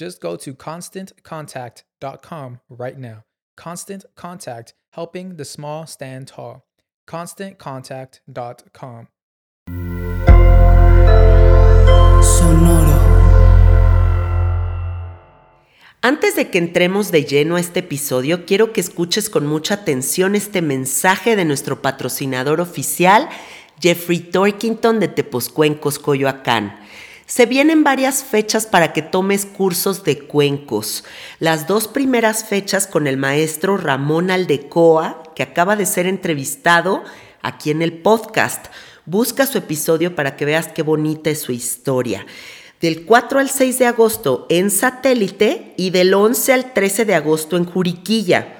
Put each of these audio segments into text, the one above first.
Just go to constantcontact.com right now. Constant Contact, helping the small stand tall. ConstantContact.com. Sonoro. Antes de que entremos de lleno a este episodio, quiero que escuches con mucha atención este mensaje de nuestro patrocinador oficial, Jeffrey Torkington de Tepozcuencos, Coyoacán. Se vienen varias fechas para que tomes cursos de cuencos. Las dos primeras fechas con el maestro Ramón Aldecoa, que acaba de ser entrevistado aquí en el podcast. Busca su episodio para que veas qué bonita es su historia. Del 4 al 6 de agosto en satélite y del 11 al 13 de agosto en Juriquilla.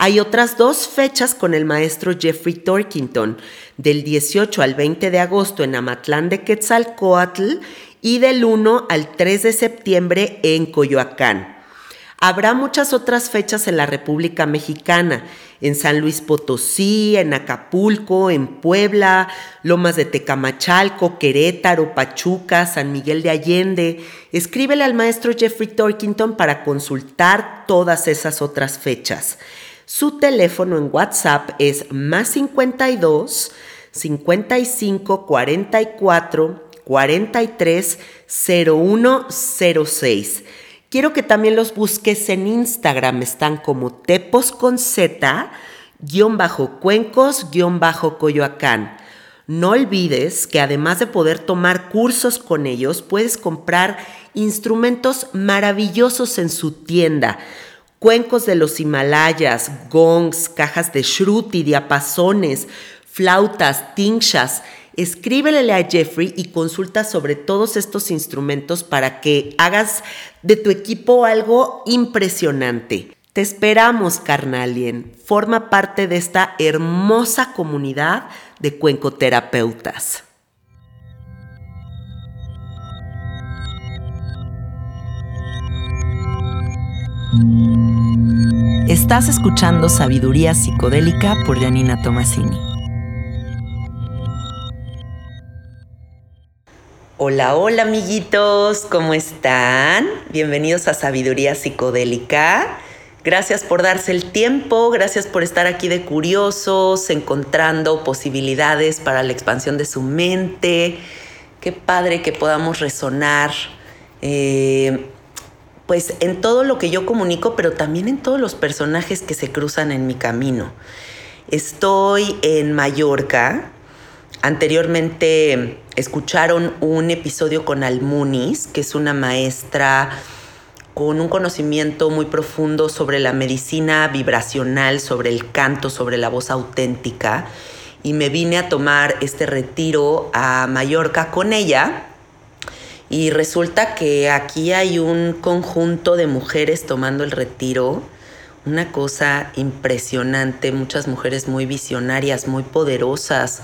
Hay otras dos fechas con el maestro Jeffrey Torkington, del 18 al 20 de agosto en Amatlán de Quetzalcoatl y del 1 al 3 de septiembre en Coyoacán. Habrá muchas otras fechas en la República Mexicana, en San Luis Potosí, en Acapulco, en Puebla, Lomas de Tecamachalco, Querétaro, Pachuca, San Miguel de Allende. Escríbele al maestro Jeffrey Torkington para consultar todas esas otras fechas. Su teléfono en WhatsApp es más 52 55 44 43 0106. Quiero que también los busques en Instagram, están como tepos con guion bajo cuencos, guion bajo coyoacán. No olvides que además de poder tomar cursos con ellos, puedes comprar instrumentos maravillosos en su tienda. Cuencos de los Himalayas, gongs, cajas de shruti, diapasones, flautas, tinchas, escríbele a Jeffrey y consulta sobre todos estos instrumentos para que hagas de tu equipo algo impresionante. Te esperamos, carnalien. Forma parte de esta hermosa comunidad de cuencoterapeutas. Estás escuchando Sabiduría Psicodélica por Janina Tomasini. Hola, hola amiguitos, ¿cómo están? Bienvenidos a Sabiduría Psicodélica. Gracias por darse el tiempo, gracias por estar aquí de curiosos, encontrando posibilidades para la expansión de su mente. Qué padre que podamos resonar, eh, pues en todo lo que yo comunico, pero también en todos los personajes que se cruzan en mi camino. Estoy en Mallorca, Anteriormente escucharon un episodio con Almunis, que es una maestra con un conocimiento muy profundo sobre la medicina vibracional, sobre el canto, sobre la voz auténtica. Y me vine a tomar este retiro a Mallorca con ella. Y resulta que aquí hay un conjunto de mujeres tomando el retiro. Una cosa impresionante, muchas mujeres muy visionarias, muy poderosas,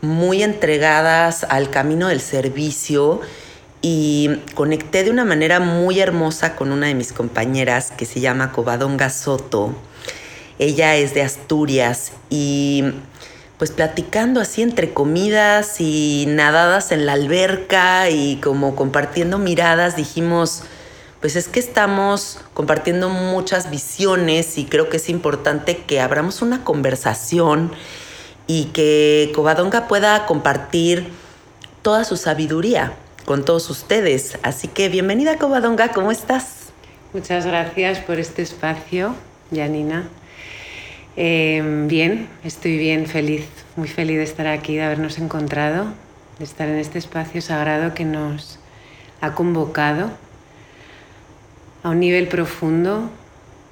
muy entregadas al camino del servicio y conecté de una manera muy hermosa con una de mis compañeras que se llama Covadonga Soto. Ella es de Asturias y pues platicando así entre comidas y nadadas en la alberca y como compartiendo miradas dijimos, pues es que estamos compartiendo muchas visiones y creo que es importante que abramos una conversación y que Covadonga pueda compartir toda su sabiduría con todos ustedes. Así que bienvenida Covadonga, ¿cómo estás? Muchas gracias por este espacio, Janina. Eh, bien, estoy bien, feliz, muy feliz de estar aquí, de habernos encontrado, de estar en este espacio sagrado que nos ha convocado a un nivel profundo,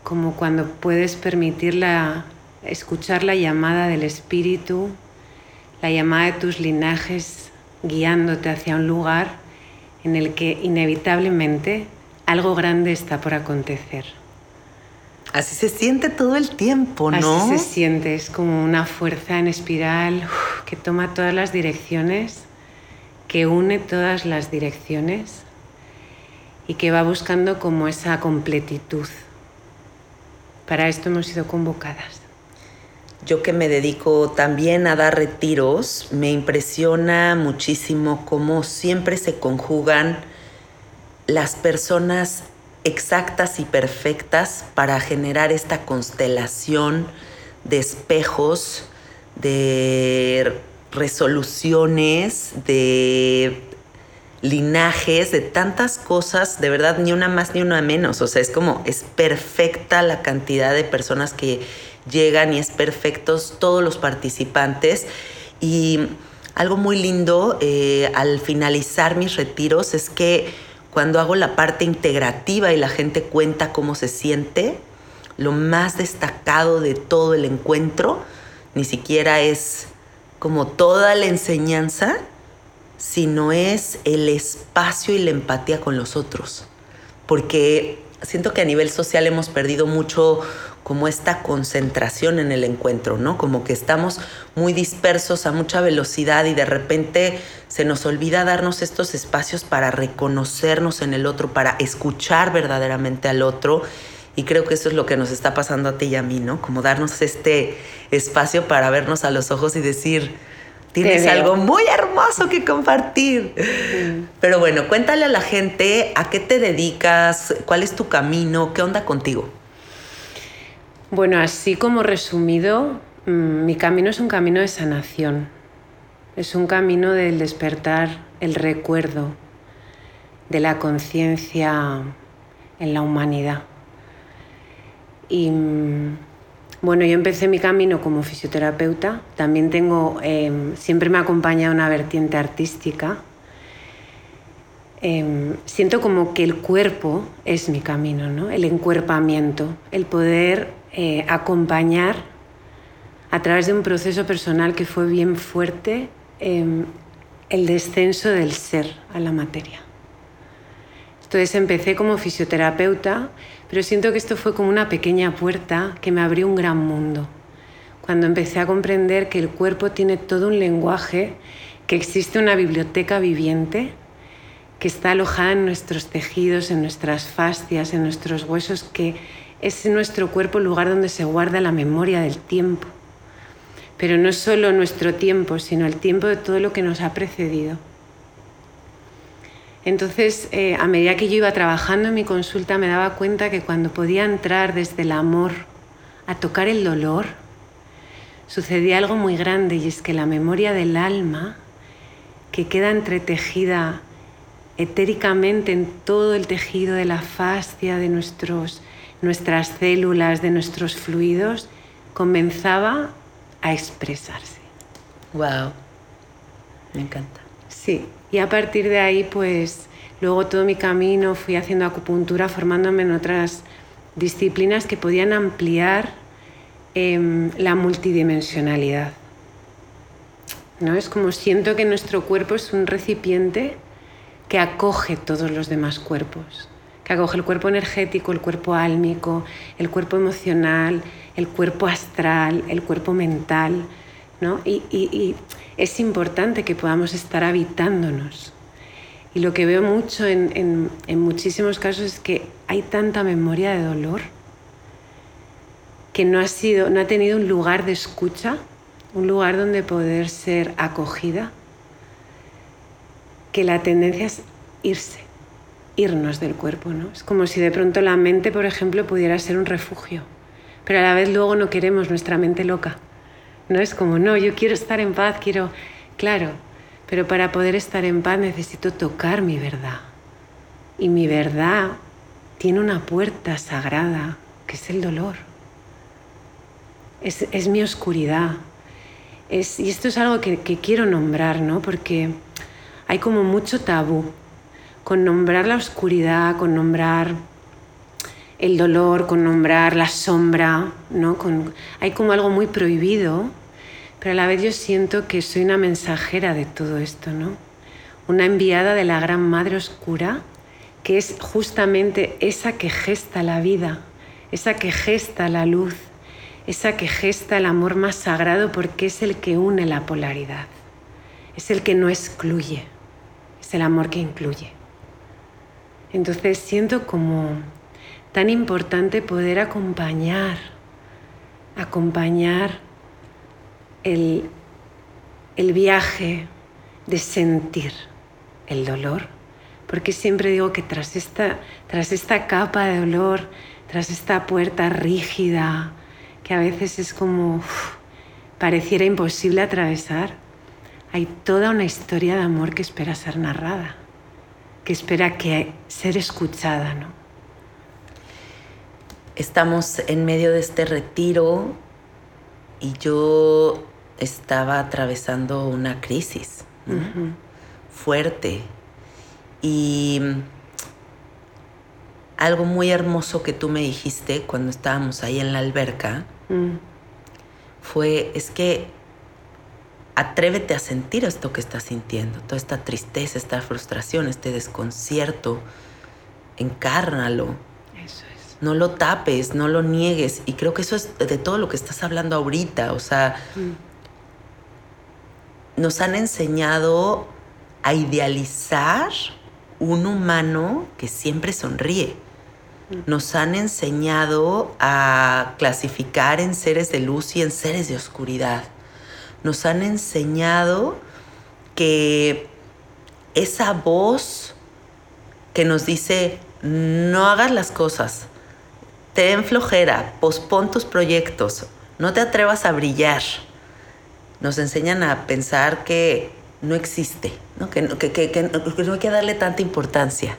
como cuando puedes permitir la, escuchar la llamada del espíritu, la llamada de tus linajes guiándote hacia un lugar en el que inevitablemente algo grande está por acontecer. Así se siente todo el tiempo, ¿no? Así se siente, es como una fuerza en espiral que toma todas las direcciones, que une todas las direcciones y que va buscando como esa completitud. Para esto hemos sido convocadas. Yo que me dedico también a dar retiros, me impresiona muchísimo cómo siempre se conjugan las personas exactas y perfectas para generar esta constelación de espejos, de resoluciones, de linajes, de tantas cosas, de verdad, ni una más ni una menos. O sea, es como, es perfecta la cantidad de personas que llegan y es perfectos todos los participantes. Y algo muy lindo eh, al finalizar mis retiros es que cuando hago la parte integrativa y la gente cuenta cómo se siente, lo más destacado de todo el encuentro ni siquiera es como toda la enseñanza, sino es el espacio y la empatía con los otros. Porque siento que a nivel social hemos perdido mucho como esta concentración en el encuentro, ¿no? Como que estamos muy dispersos a mucha velocidad y de repente se nos olvida darnos estos espacios para reconocernos en el otro, para escuchar verdaderamente al otro. Y creo que eso es lo que nos está pasando a ti y a mí, ¿no? Como darnos este espacio para vernos a los ojos y decir, tienes algo muy hermoso que compartir. Pero bueno, cuéntale a la gente a qué te dedicas, cuál es tu camino, qué onda contigo. Bueno, así como resumido, mm, mi camino es un camino de sanación. Es un camino del despertar el recuerdo de la conciencia en la humanidad. Y mm, bueno, yo empecé mi camino como fisioterapeuta. También tengo, em, siempre me acompaña una vertiente artística. Em, siento como que el cuerpo es mi camino, ¿no? El encuerpamiento, el poder eh, acompañar a través de un proceso personal que fue bien fuerte em, el descenso del ser a la materia. Entonces empecé como fisioterapeuta, pero siento que esto fue como una pequeña puerta que me abrió un gran mundo. Cuando empecé a comprender que el cuerpo tiene todo un lenguaje, que existe una biblioteca viviente que está alojada en nuestros tejidos, en nuestras fascias, en nuestros huesos, que es nuestro cuerpo el lugar donde se guarda la memoria del tiempo. Pero no solo nuestro tiempo, sino el tiempo de todo lo que nos ha precedido. Entonces, eh, a medida que yo iba trabajando en mi consulta, me daba cuenta que cuando podía entrar desde el amor a tocar el dolor, sucedía algo muy grande y es que la memoria del alma, que queda entretejida etéricamente en todo el tejido de la fascia de nuestros nuestras células, de nuestros fluidos, comenzaba a expresarse. Wow, me encanta. Sí, y a partir de ahí, pues Luego todo mi camino fui haciendo acupuntura, formándome en otras disciplinas que podían ampliar em, la multidimensionalidad. ¿No? Es como siento que nuestro cuerpo es un recipiente que acoge todos los demás cuerpos, que acoge el cuerpo energético, el cuerpo álmico, el cuerpo emocional, el cuerpo astral, el cuerpo mental. ¿no? Y, es importante que podamos estar habitándonos. Y lo que veo mucho en, muchísimos casos es que hay tanta memoria de dolor que no ha, sido, no ha tenido un lugar de escucha, un lugar donde poder ser acogida, que la tendencia es irse, irnos del cuerpo, ¿no? Es como si de pronto la mente, por ejemplo, pudiera ser un refugio, pero a la vez luego no queremos nuestra mente loca. No es como, no, yo quiero estar en paz, quiero, claro, pero para poder estar en paz necesito tocar mi verdad. Y mi verdad tiene una puerta sagrada, que es el dolor. Es, es mi oscuridad. Es, y esto es algo que, que quiero nombrar, ¿no? Porque hay como mucho tabú con nombrar la oscuridad, con nombrar el dolor, con nombrar la sombra, ¿no? Con, hay como algo muy prohibido, pero a la vez yo siento que soy una mensajera de todo esto, ¿no? Una enviada de la gran madre oscura, que es justamente esa que gesta la vida, esa que gesta la luz, esa que gesta el amor más sagrado porque es el que une la polaridad, es el que no excluye el amor que incluye. Entonces siento como tan importante poder acompañar, acompañar el, el viaje de sentir el dolor, porque siempre digo que tras esta, tras esta capa de dolor, tras esta puerta rígida, que a veces es como pareciera imposible atravesar, hay toda una historia de amor que espera ser narrada, que espera que ser escuchada, ¿no? Estamos en medio de este retiro y yo estaba atravesando una crisis fuerte y algo muy hermoso que tú me dijiste cuando estábamos ahí en la alberca mm. fue es que atrévete a sentir esto que estás sintiendo, toda esta tristeza, esta frustración, este desconcierto. Encárnalo. Eso es. No lo tapes, no lo niegues. Y creo que eso es de todo lo que estás hablando ahorita. O sea, mm. nos han enseñado a idealizar un humano que siempre sonríe. Mm. Nos han enseñado a clasificar en seres de luz y en seres de oscuridad nos han enseñado que esa voz que nos dice, no hagas las cosas, ten flojera, pospon tus proyectos, no te atrevas a brillar, nos enseñan a pensar que no existe, Que, no hay que darle tanta importancia,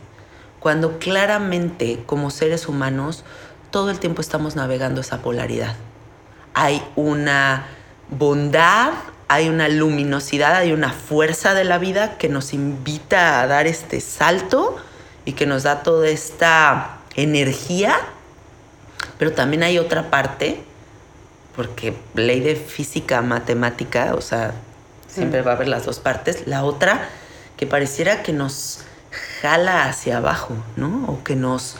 cuando claramente como seres humanos todo el tiempo estamos navegando esa polaridad. Hay una bondad, hay una luminosidad, hay una fuerza de la vida que nos invita a dar este salto y que nos da toda esta energía, pero también hay otra parte, porque ley de física, matemática, o sea, siempre va a haber las dos partes, la otra que pareciera que nos jala hacia abajo, ¿no? O que nos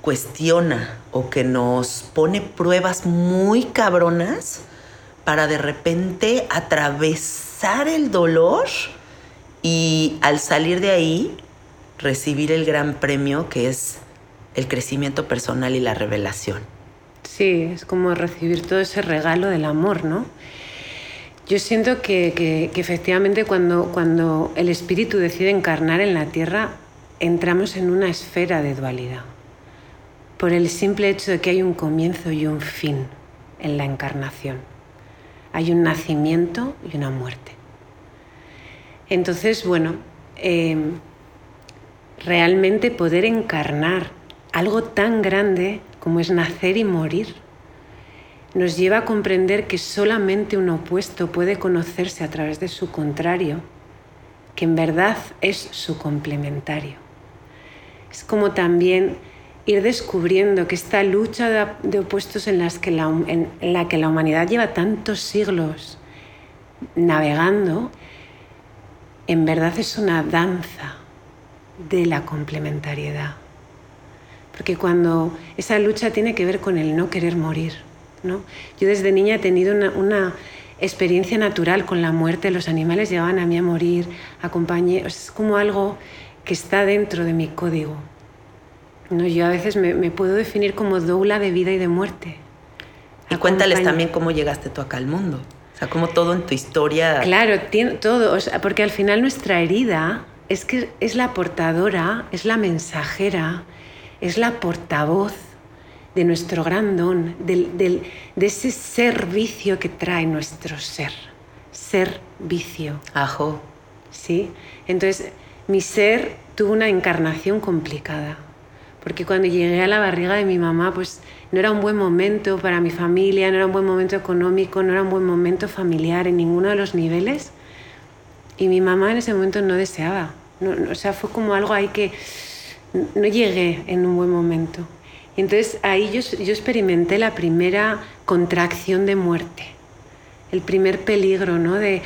cuestiona, o que nos pone pruebas muy cabronas para de repente atravesar el dolor y al salir de ahí recibir el gran premio que es el crecimiento personal y la revelación. Sí, es como recibir todo ese regalo del amor, ¿no? Yo siento que, efectivamente cuando, cuando el espíritu decide encarnar en la tierra, entramos en una esfera de dualidad, por el simple hecho de que hay un comienzo y un fin en la encarnación hay un nacimiento y una muerte. Entonces, bueno, em, realmente poder encarnar algo tan grande como es nacer y morir nos lleva a comprender que solamente un opuesto puede conocerse a través de su contrario, que en verdad es su complementario. Es como también ir descubriendo que esta lucha de, opuestos en, las que la, en la que la humanidad lleva tantos siglos navegando, en verdad es una danza de la complementariedad. Porque cuando esa lucha tiene que ver con el no querer morir. ¿no? Yo desde niña he tenido una, una experiencia natural con la muerte. Los animales llegaban a mí a morir, acompañé. Es como algo que está dentro de mi código. ¿no? Yo a veces me, me puedo definir como doula de vida y de muerte. Y cuéntales Acompaño- también cómo llegaste tú acá al mundo. O sea, cómo todo en tu historia. Claro, tiene todo, o sea, porque al final nuestra herida es que es la portadora, es la mensajera, es la portavoz de nuestro gran don, del- del- de ese servicio que trae nuestro ser, ser vicio. Ajo. ¿sí? Entonces, mi ser tuvo una encarnación complicada, porque cuando llegué a la barriga de mi mamá, pues no era un buen momento para mi familia, no era un buen momento económico, no era un buen momento familiar en ninguno de los niveles. Y mi mamá en ese momento no deseaba. No- no, o sea, fue como algo ahí que no llegué en un buen momento. Entonces ahí yo, yo experimenté la primera contracción de muerte, el primer peligro, ¿no? De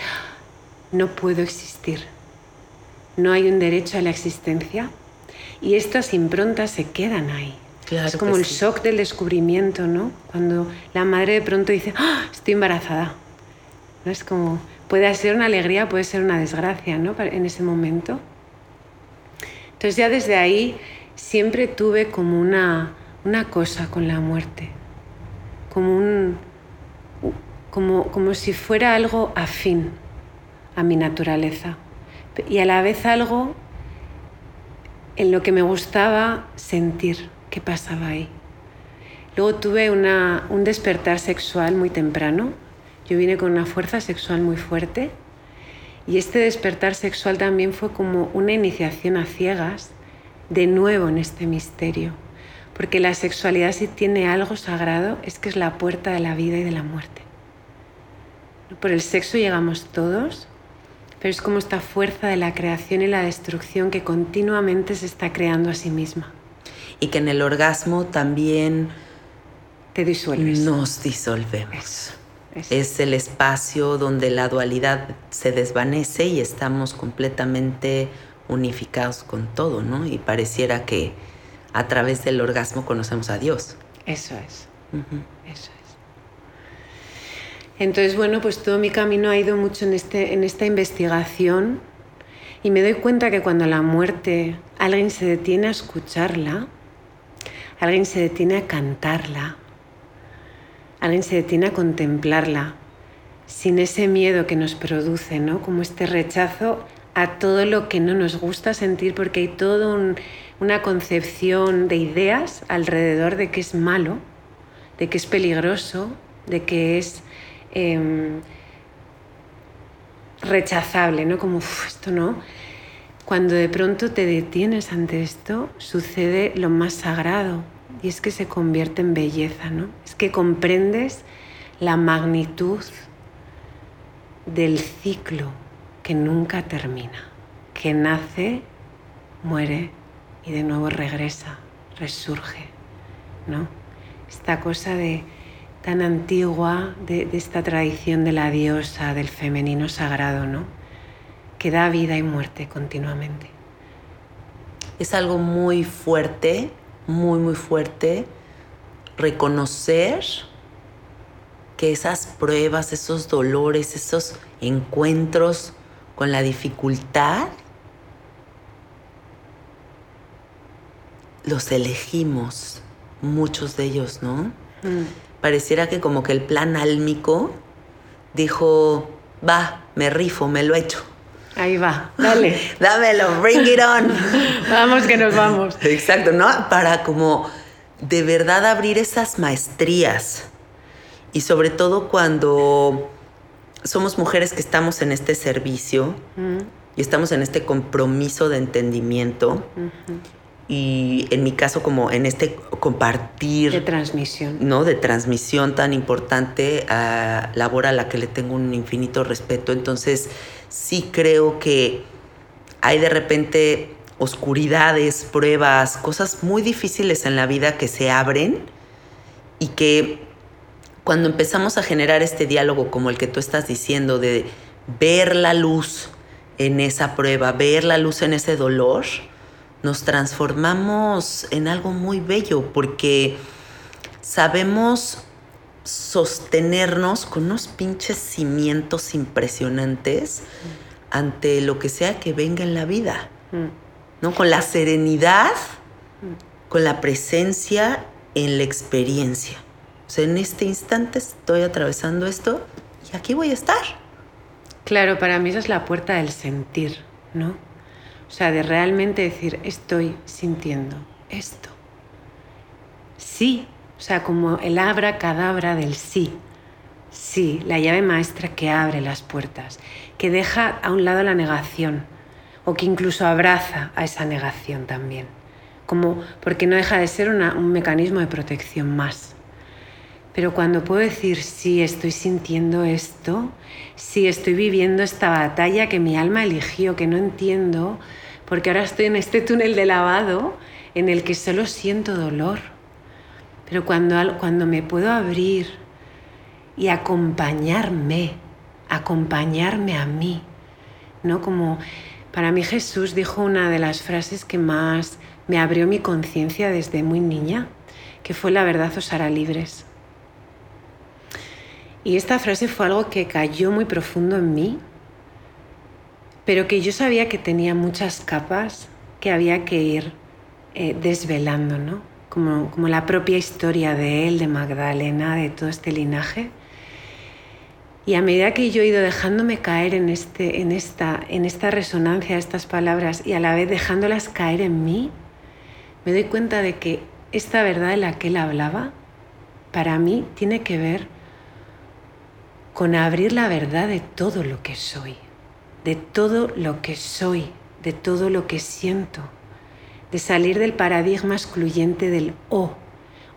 no puedo existir, no hay un derecho a la existencia. Y estas improntas se quedan ahí. Claro es como el sí. shock del descubrimiento, ¿no? Cuando la madre de pronto dice, ¡Ah! estoy embarazada. ¿No? Es como, puede ser una alegría, puede ser una desgracia, ¿no? En ese momento. Entonces ya desde ahí siempre tuve como una, una cosa con la muerte, como, un, como, como si fuera algo afín a mi naturaleza y a la vez algo en lo que me gustaba sentir qué pasaba ahí. Luego tuve un despertar sexual muy temprano. Yo vine con una fuerza sexual muy fuerte y este despertar sexual también fue como una iniciación a ciegas de nuevo en este misterio. Porque la sexualidad si tiene algo sagrado es que es la puerta de la vida y de la muerte. Por el sexo llegamos todos, pero es como esta fuerza de la creación y la destrucción que continuamente se está creando a sí misma. Y que en el orgasmo también Te disuelves. nos disolvemos. Eso, Es el espacio donde la dualidad se desvanece y estamos completamente unificados con todo, ¿no? Y pareciera que a través del orgasmo conocemos a Dios. Eso es. Ujú. Eso es. Entonces, bueno, pues todo mi camino ha ido mucho en, este, en esta investigación y me doy cuenta que cuando la muerte alguien se detiene a escucharla, alguien se detiene a cantarla, alguien se detiene a contemplarla, sin ese miedo que nos produce, ¿no? Como este rechazo a todo lo que no nos gusta sentir porque hay toda una concepción de ideas alrededor de que es malo, de que es peligroso, de que es em, rechazable, ¿no? Como, "Uf, esto no. Cuando de pronto te detienes ante esto, sucede lo más sagrado y es que se convierte en belleza, ¿no? Es que comprendes la magnitud del ciclo que nunca termina, que nace, muere y de nuevo regresa, resurge, ¿no? Esta cosa de tan antigua de, de esta tradición de la diosa, del femenino sagrado, ¿no? Que da vida y muerte continuamente. Es algo muy fuerte, muy, muy fuerte, reconocer que esas pruebas, esos dolores, esos encuentros con la dificultad, los elegimos, muchos de ellos, ¿no? Pareciera que como que el plan álmico dijo, va, me rifo, me lo echo. Ahí va, dale. Dámelo, bring it on. vamos que nos vamos. Exacto, ¿no? Para como de verdad abrir esas maestrías. Y sobre todo cuando somos mujeres que estamos en este servicio y estamos en este compromiso de entendimiento. Y en mi caso, como en este compartir. De transmisión. ¿no? de transmisión tan importante, a labor a la que le tengo un infinito respeto. Entonces, sí creo que hay de repente oscuridades, pruebas, cosas muy difíciles en la vida que se abren y que cuando empezamos a generar este diálogo como el que tú estás diciendo, de ver la luz en esa prueba, ver la luz en ese dolor, nos transformamos en algo muy bello porque sabemos sostenernos con unos pinches cimientos impresionantes ante lo que sea que venga en la vida, ¿no? Con la serenidad, con la presencia en la experiencia. O sea, en este instante estoy atravesando esto y aquí voy a estar. Claro, para mí esa es la puerta del sentir, ¿no? O sea, de realmente decir, estoy sintiendo esto. Sí, sea, como el abra cadabra del sí. Sí, la llave maestra que abre las puertas, que deja a un lado la negación o que incluso abraza a esa negación también. Como porque no deja de ser un mecanismo de protección más. Pero cuando puedo decir sí, estoy sintiendo esto, sí, estoy viviendo esta batalla que mi alma eligió, que no entiendo, porque ahora estoy en este túnel de lavado en el que solo siento dolor. Pero cuando, cuando me puedo abrir y acompañarme, acompañarme a mí, ¿no? Como para mí Jesús dijo una de las frases que más me abrió mi conciencia desde muy niña, que fue la verdad os hará libres. Y esta frase fue algo que cayó muy profundo en mí, pero que yo sabía que tenía muchas capas que había que ir eh, desvelando, ¿no? Como, como la propia historia de él, de Magdalena, de todo este linaje. Y a medida que yo he ido dejándome caer en, este, en, esta, en esta resonancia de estas palabras y a la vez dejándolas caer en mí, me doy cuenta de que esta verdad de la que él hablaba, para mí tiene que ver con abrir la verdad de todo lo que soy, de todo lo que soy, de todo lo que siento, de salir del paradigma excluyente del o.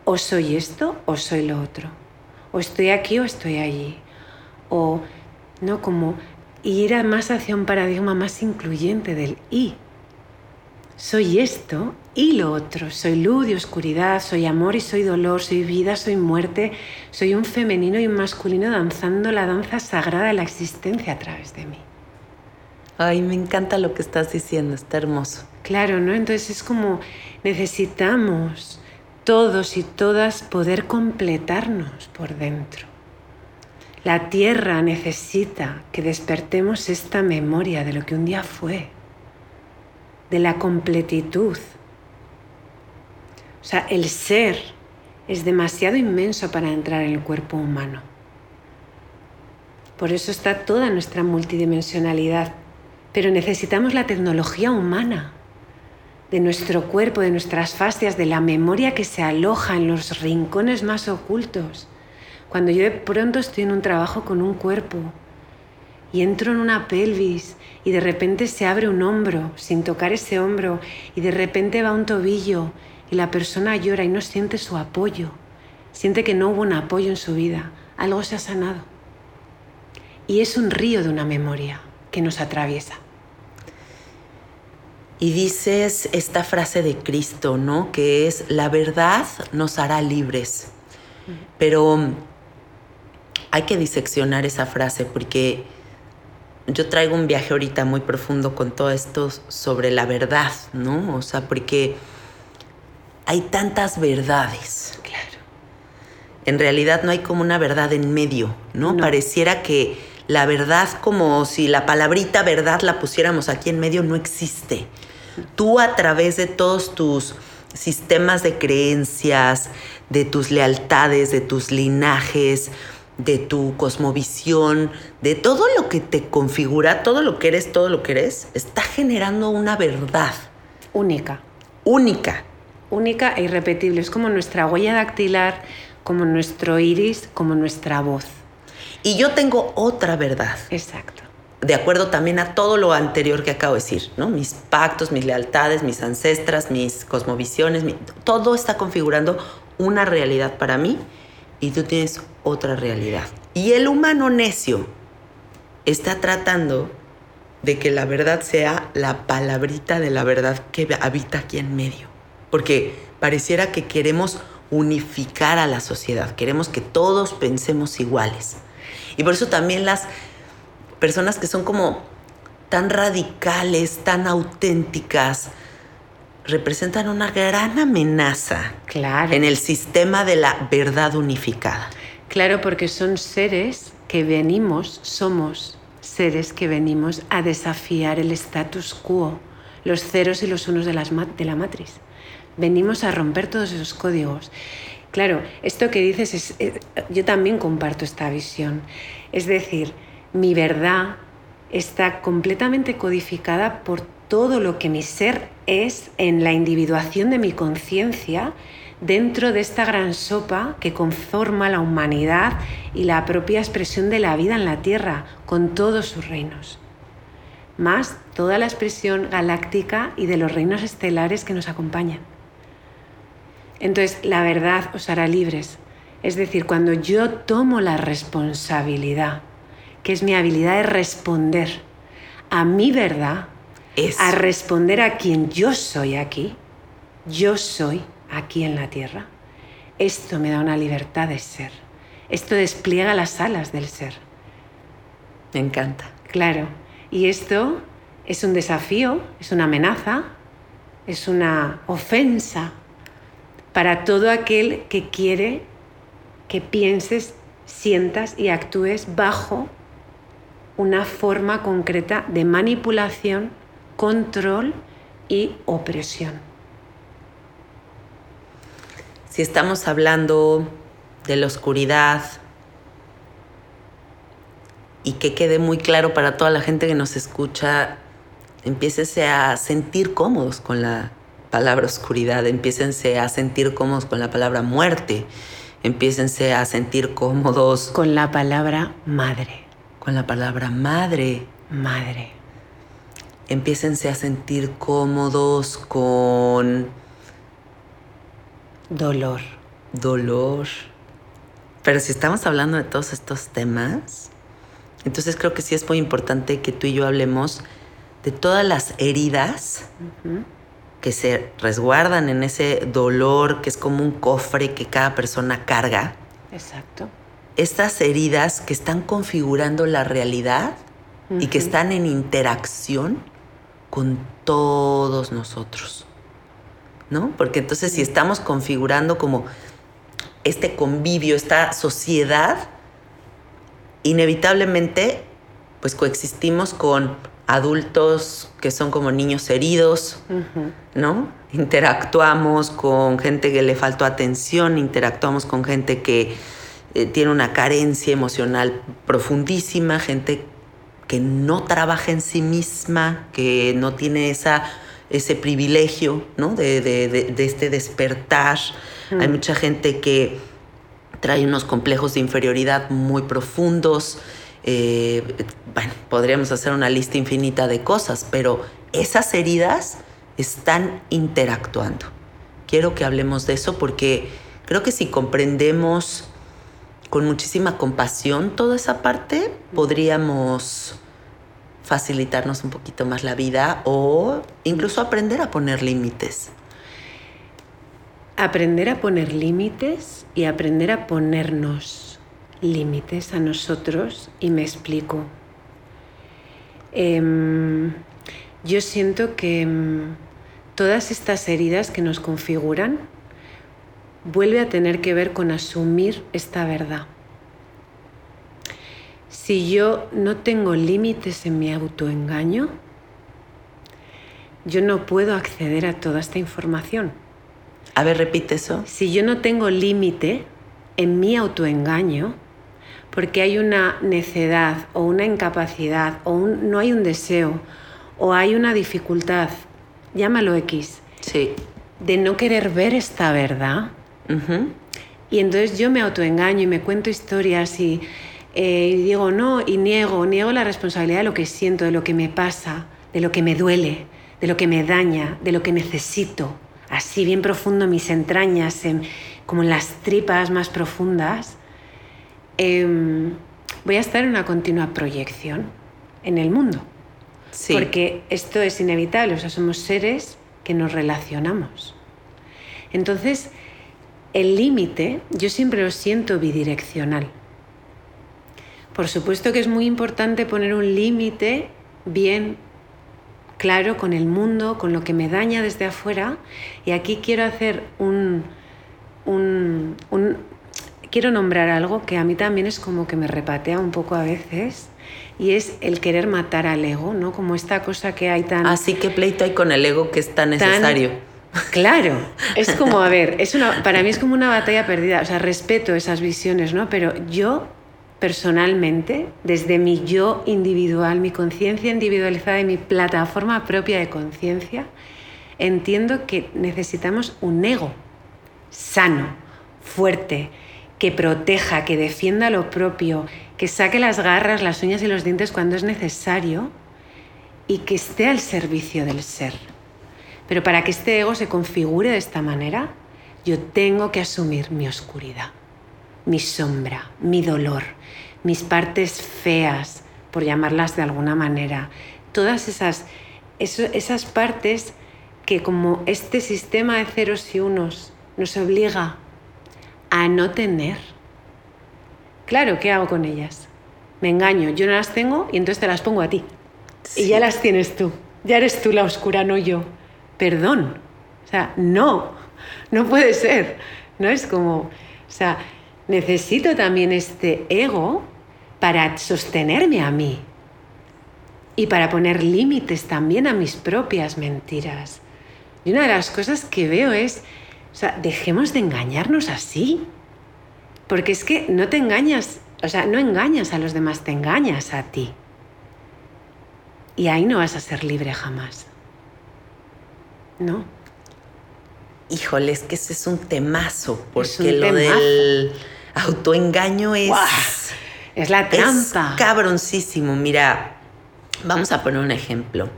O soy esto o soy lo otro. O estoy aquí o estoy allí. O no como ir más hacia un paradigma más incluyente del y soy esto y lo otro. Soy luz y oscuridad, soy amor y soy dolor, soy vida, soy muerte, soy un femenino y un masculino danzando la danza sagrada de la existencia a través de mí. Ay, me encanta lo que estás diciendo, está hermoso. Claro, ¿no? Entonces es como necesitamos todos y todas poder completarnos por dentro. La tierra necesita que despertemos esta memoria de lo que un día fue de la completitud. O sea, el ser es demasiado inmenso para entrar en el cuerpo humano. Por eso está toda nuestra multidimensionalidad. Pero necesitamos la tecnología humana de nuestro cuerpo, de nuestras fascias, de la memoria que se aloja en los rincones más ocultos. Cuando yo de pronto estoy en un trabajo con un cuerpo y entro en una pelvis y de repente se abre un hombro sin tocar ese hombro y de repente va un tobillo y la persona llora y no siente su apoyo, siente que no hubo un apoyo en su vida, algo se ha sanado. Y es un río de una memoria que nos atraviesa. Y dices esta frase de Cristo, ¿no? Que es, la verdad nos hará libres. Pero hay que diseccionar esa frase porque yo traigo un viaje ahorita muy profundo con todo esto sobre la verdad, ¿no? O sea, porque hay tantas verdades. Claro. En realidad no hay como una verdad en medio, ¿no? Pareciera que la verdad, como si la palabrita verdad la pusiéramos aquí en medio, no existe. Tú a través de todos tus sistemas de creencias, de tus lealtades, de tus linajes, de tu cosmovisión, de todo lo que te configura, todo lo que eres, todo lo que eres, está generando una verdad. Única. Única. Única e irrepetible. Es como nuestra huella dactilar, como nuestro iris, como nuestra voz. Y yo tengo otra verdad. Exacto. De acuerdo también a todo lo anterior que acabo de decir, ¿no? Mis pactos, mis lealtades, mis ancestras, mis cosmovisiones, todo está configurando una realidad para mí y tú tienes otra realidad. Y el humano necio está tratando de que la verdad sea la palabrita de la verdad que habita aquí en medio. Porque pareciera que queremos unificar a la sociedad, queremos que todos pensemos iguales. Y por eso también las personas que son como tan radicales, tan auténticas, representan una gran amenaza Claro. en el sistema de la verdad unificada. Claro, porque son seres que venimos, somos seres que venimos a desafiar el status quo, los ceros y los unos de, las ma- de la matriz. Venimos a romper todos esos códigos. Claro, esto que dices, es, eh, yo también comparto esta visión. Es decir, mi verdad está completamente codificada por todo lo que mi ser es en la individuación de mi conciencia dentro de esta gran sopa que conforma la humanidad y la propia expresión de la vida en la Tierra, con todos sus reinos. Más toda la expresión galáctica y de los reinos estelares que nos acompañan. Entonces, la verdad os hará libres. Es decir, cuando yo tomo la responsabilidad, que es mi habilidad de responder a mi verdad, Es a responder a quien yo soy aquí, yo soy aquí en la tierra, esto me da una libertad de ser. Esto despliega las alas del ser. me encanta. Claro. Y esto es un desafío, es una amenaza, es una ofensa para todo aquel que quiere que pienses, sientas y actúes bajo una forma concreta de manipulación, control y opresión. Si estamos hablando de la oscuridad y que quede muy claro para toda la gente que nos escucha, empiécese a sentir cómodos con la palabra oscuridad, empiécense a sentir cómodos con la palabra muerte, empiécense a sentir cómodos Con la palabra madre, con la palabra madre, madre. empiécense a sentir cómodos con Dolor. dolor. Pero si estamos hablando de todos estos temas, entonces creo que sí es muy importante que tú y yo hablemos de todas las heridas que se resguardan en ese dolor que es como un cofre que cada persona carga. Exacto. Estas heridas que están configurando la realidad y que están en interacción con todos nosotros. ¿No? Porque entonces si estamos configurando como este convivio, esta sociedad, inevitablemente pues coexistimos con adultos que son como niños heridos. ¿no? Interactuamos con gente que le faltó atención, interactuamos con gente que eh, tiene una carencia emocional profundísima, gente que no trabaja en sí misma, que no tiene esa, ese privilegio, ¿no? De, de- de- de este despertar. Hay mucha gente que trae unos complejos de inferioridad muy profundos. Eh, bueno, podríamos hacer una lista infinita de cosas, pero esas heridas están interactuando. Quiero que hablemos de eso porque creo que si comprendemos con muchísima compasión toda esa parte, podríamos facilitarnos un poquito más la vida o incluso aprender a poner límites. Aprender a poner límites y aprender a ponernos límites a nosotros y me explico. Em, yo siento que em, todas estas heridas que nos configuran vuelve a tener que ver con asumir esta verdad. Si yo no tengo límites en mi autoengaño, yo no puedo acceder a toda esta información. A ver, repite eso. Si yo no tengo límite en mi autoengaño, porque hay una necedad o una incapacidad o un- no hay un deseo o hay una dificultad, llámalo X, Sí. de no querer ver esta verdad, Ujú. y entonces yo me autoengaño y me cuento historias y, eh, y digo no y niego, niego la responsabilidad de lo que siento, de lo que me pasa, de lo que me duele, de lo que me daña, de lo que necesito, así bien profundo en mis entrañas, en- como en las tripas más profundas, em, voy a estar en una continua proyección en el mundo. Sí. Porque esto es inevitable, o sea, somos seres que nos relacionamos. Entonces, el límite yo siempre lo siento bidireccional. Por supuesto que es muy importante poner un límite bien claro con el mundo, con lo que me daña desde afuera. Y aquí quiero hacer un, un, un- quiero nombrar algo que a mí también es como que me repatea un poco a veces. Y es el querer matar al ego, ¿no? Como esta cosa que hay tan... Así que pleito hay con el ego que es tan necesario. Claro, es como, a ver, es una, para mí es como una batalla perdida. O sea, respeto esas visiones, ¿no? Pero yo, personalmente, desde mi yo individual, mi conciencia individualizada y mi plataforma propia de conciencia, entiendo que necesitamos un ego sano, fuerte, que proteja, que defienda lo propio, que saque las garras, las uñas y los dientes cuando es necesario y que esté al servicio del ser. Pero para que este ego se configure de esta manera, yo tengo que asumir mi oscuridad, mi sombra, mi dolor, mis partes feas, por llamarlas de alguna manera. Todas esas, eso- esas partes que como este sistema de ceros y unos nos obliga a no tener. Claro, ¿qué hago con ellas? Me engaño, yo no las tengo y entonces te las pongo a ti. Y ya las tienes tú. Ya eres tú la oscura, no yo. Perdón. O sea, no. No puede ser. No es como. O sea, necesito también este ego para sostenerme a mí. Y para poner límites también a mis propias mentiras. Y una de las cosas que veo es. O sea, dejemos de engañarnos así. Porque es que no te engañas, o sea, no engañas a los demás, te engañas a ti. Y ahí no vas a ser libre jamás. ¿No? Híjole, es que ese es un temazo, porque Es un lo temazo. del autoengaño es. Es la es trampa. cabroncísimo. Mira, vamos a poner un ejemplo.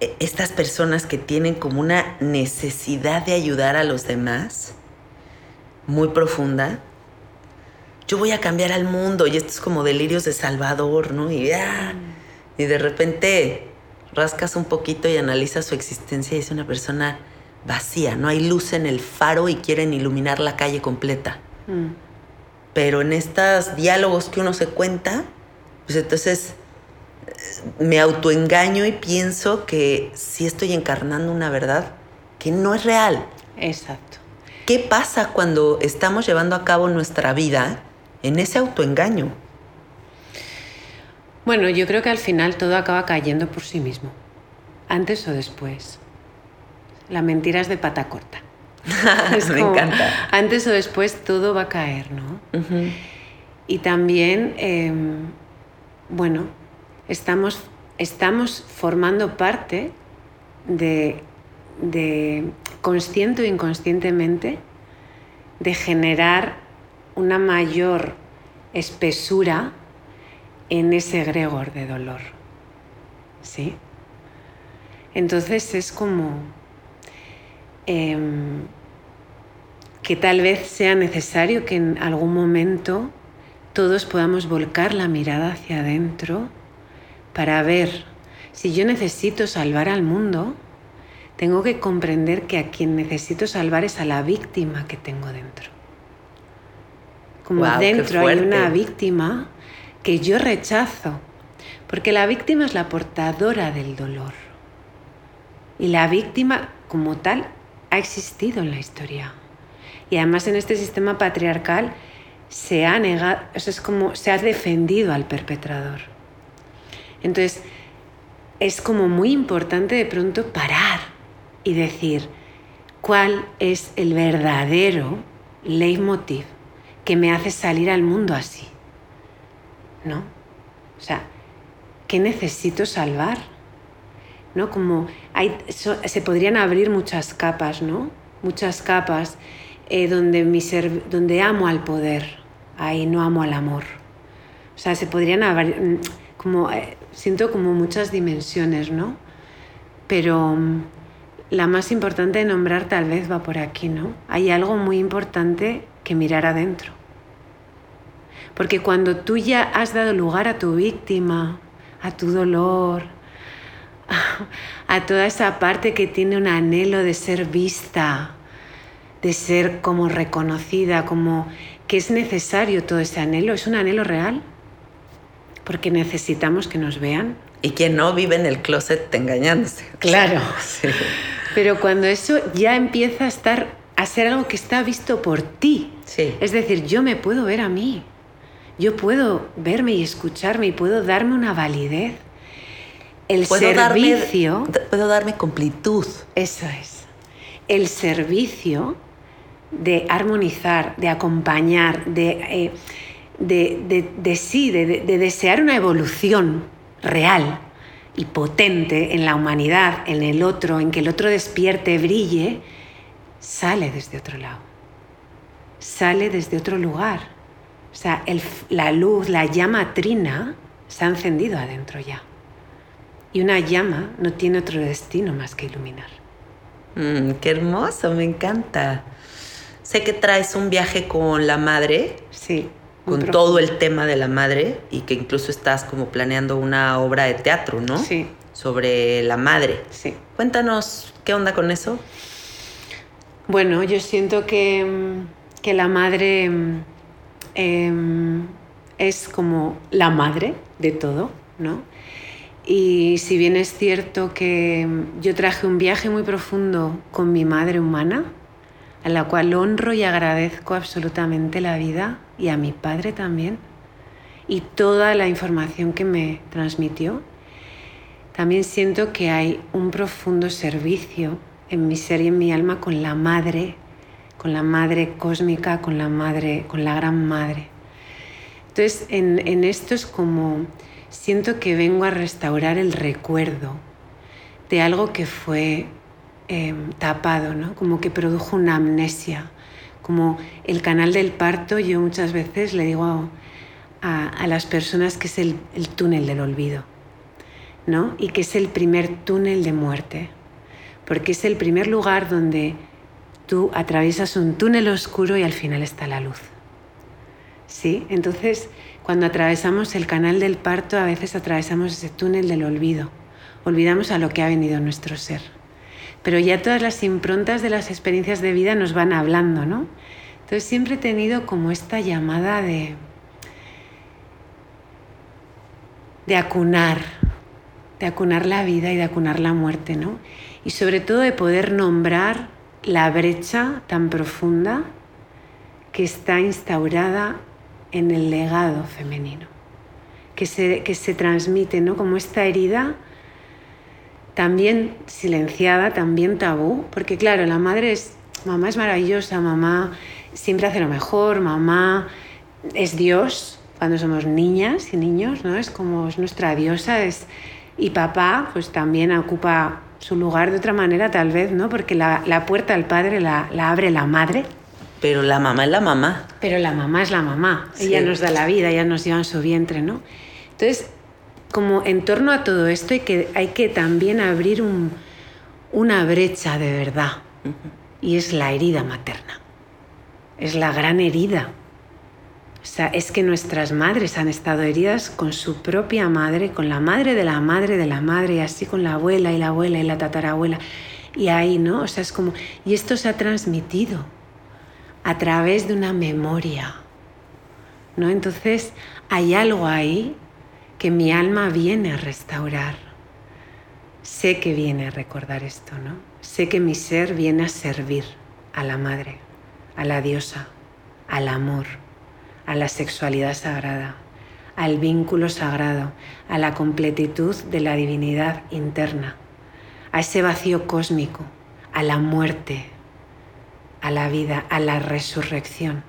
E- Estas personas que tienen como una necesidad de ayudar a los demás, muy profunda. Yo voy a cambiar al mundo y esto es como delirios de Salvador, ¿no? Y, ah, y de repente rascas un poquito y analizas su existencia y es una persona vacía, no hay luz en el faro y quieren iluminar la calle completa. Mm. Pero en estos diálogos que uno se cuenta, pues entonces eh, me autoengaño y pienso que sí estoy encarnando una verdad que no es real. Exacto. ¿Qué pasa cuando estamos llevando a cabo nuestra vida en ese autoengaño? Bueno, yo creo que al final todo acaba cayendo por sí mismo. Antes o después. La mentira es de pata corta. Es Me como, encanta. Antes o después todo va a caer, ¿no? Y también, eh, bueno, estamos, estamos formando parte de, de, consciente o inconscientemente, de generar una mayor espesura en ese egregor de dolor. ¿Sí? Entonces es como em, que tal vez sea necesario que en algún momento todos podamos volcar la mirada hacia adentro para ver si yo necesito salvar al mundo, tengo que comprender que a quien necesito salvar es a la víctima que tengo dentro. Como qué dentro hay una víctima que yo rechazo, porque la víctima es la portadora del dolor. Y la víctima como tal ha existido en la historia. Y además en este sistema patriarcal se ha negado, o sea, es como se ha defendido al perpetrador. Entonces, es como muy importante de pronto parar y decir cuál es el verdadero leitmotiv que me hace salir al mundo así. ¿No? O sea, ¿qué necesito salvar? ¿No? Como hay, se podrían abrir muchas capas, ¿no? Muchas capas eh, donde, mi ser- donde amo al poder, ahí no amo al amor. O sea, se podrían abrir, mm, como, eh, siento como muchas dimensiones, ¿no? Pero mm, la más importante de nombrar tal vez va por aquí, ¿no? Hay algo muy importante que mirar adentro. Porque cuando tú ya has dado lugar a tu víctima, a tu dolor, a toda esa parte que tiene un anhelo de ser vista, de ser como reconocida, como que es necesario todo ese anhelo, es un anhelo real, porque necesitamos que nos vean. Y quien no vive en el closet engañándose. Claro. Pero cuando eso ya empieza a estar a ser algo que está visto por ti. Sí. Es decir, yo me puedo ver a mí. Yo puedo verme y escucharme y puedo darme una validez. El servicio. puedo darme completud. Eso es. El servicio de armonizar, de acompañar, de, eh, de, sí, de, de desear una evolución real y potente en la humanidad, en el otro, en que el otro despierte, brille, sale desde otro lado, sale desde otro lugar. O sea, la luz, la llama trina se ha encendido adentro ya. Y una llama no tiene otro destino más que iluminar. Mm, qué hermoso, me encanta. Sé que traes un viaje con la madre. Sí. Con todo el tema de la madre y que incluso estás como planeando una obra de teatro, ¿no? Sí. Sobre la madre. Sí. Cuéntanos, ¿qué onda con eso? Bueno, yo siento que, mm, la madre em, es como la madre de todo, ¿no? Y si bien es cierto que yo traje un viaje muy profundo con mi madre humana, a la cual honro y agradezco absolutamente la vida y a mi padre también, y toda la información que me transmitió, también siento que hay un profundo servicio en mi ser y en mi alma con la madre, con la madre cósmica, con la madre, con la gran madre. Entonces, en, esto es como siento que vengo a restaurar el recuerdo de algo que fue em, tapado, ¿no? como que produjo una amnesia, como el canal del parto, yo muchas veces le digo a, las personas que es el, el túnel del olvido, ¿no? y que es el primer túnel de muerte porque es el primer lugar donde tú atraviesas un túnel oscuro y al final está la luz. ¿Sí? Entonces, cuando atravesamos el canal del parto, a veces atravesamos ese túnel del olvido. Olvidamos a lo que ha venido nuestro ser. Pero ya todas las improntas de las experiencias de vida nos van hablando, ¿no? Entonces siempre he tenido como esta llamada de, de acunar, de acunar la vida y de acunar la muerte, ¿no? y sobre todo de poder nombrar la brecha tan profunda que está instaurada en el legado femenino, que se, que se transmite ¿no? como esta herida también silenciada, también tabú, porque claro, la madre es, mamá es maravillosa, mamá siempre hace lo mejor, mamá es Dios cuando somos niñas y niños, ¿no? Es como es nuestra diosa, es, y papá pues también ocupa su lugar de otra manera tal vez, ¿no? Porque la, puerta al padre la, abre la madre. Pero la mamá es la mamá. Pero la mamá es la mamá. Ella nos da la vida, ella nos lleva en su vientre, ¿no? Entonces, como en torno a todo esto hay que, hay que también abrir una brecha de verdad. Y es la herida materna. Es la gran herida o sea, es que nuestras madres han estado heridas con su propia madre, con la madre de la madre de la madre, y así con la abuela y la abuela y la tatarabuela. Y ahí, ¿no? O sea, es como, y esto se ha transmitido a través de una memoria, ¿no? Entonces, hay algo ahí que mi alma viene a restaurar. Sé que viene a recordar esto, ¿no? Sé que mi ser viene a servir a la madre, a la diosa, al amor a la sexualidad sagrada, al vínculo sagrado, a la completitud de la divinidad interna, a ese vacío cósmico, a la muerte, a la vida, a la resurrección,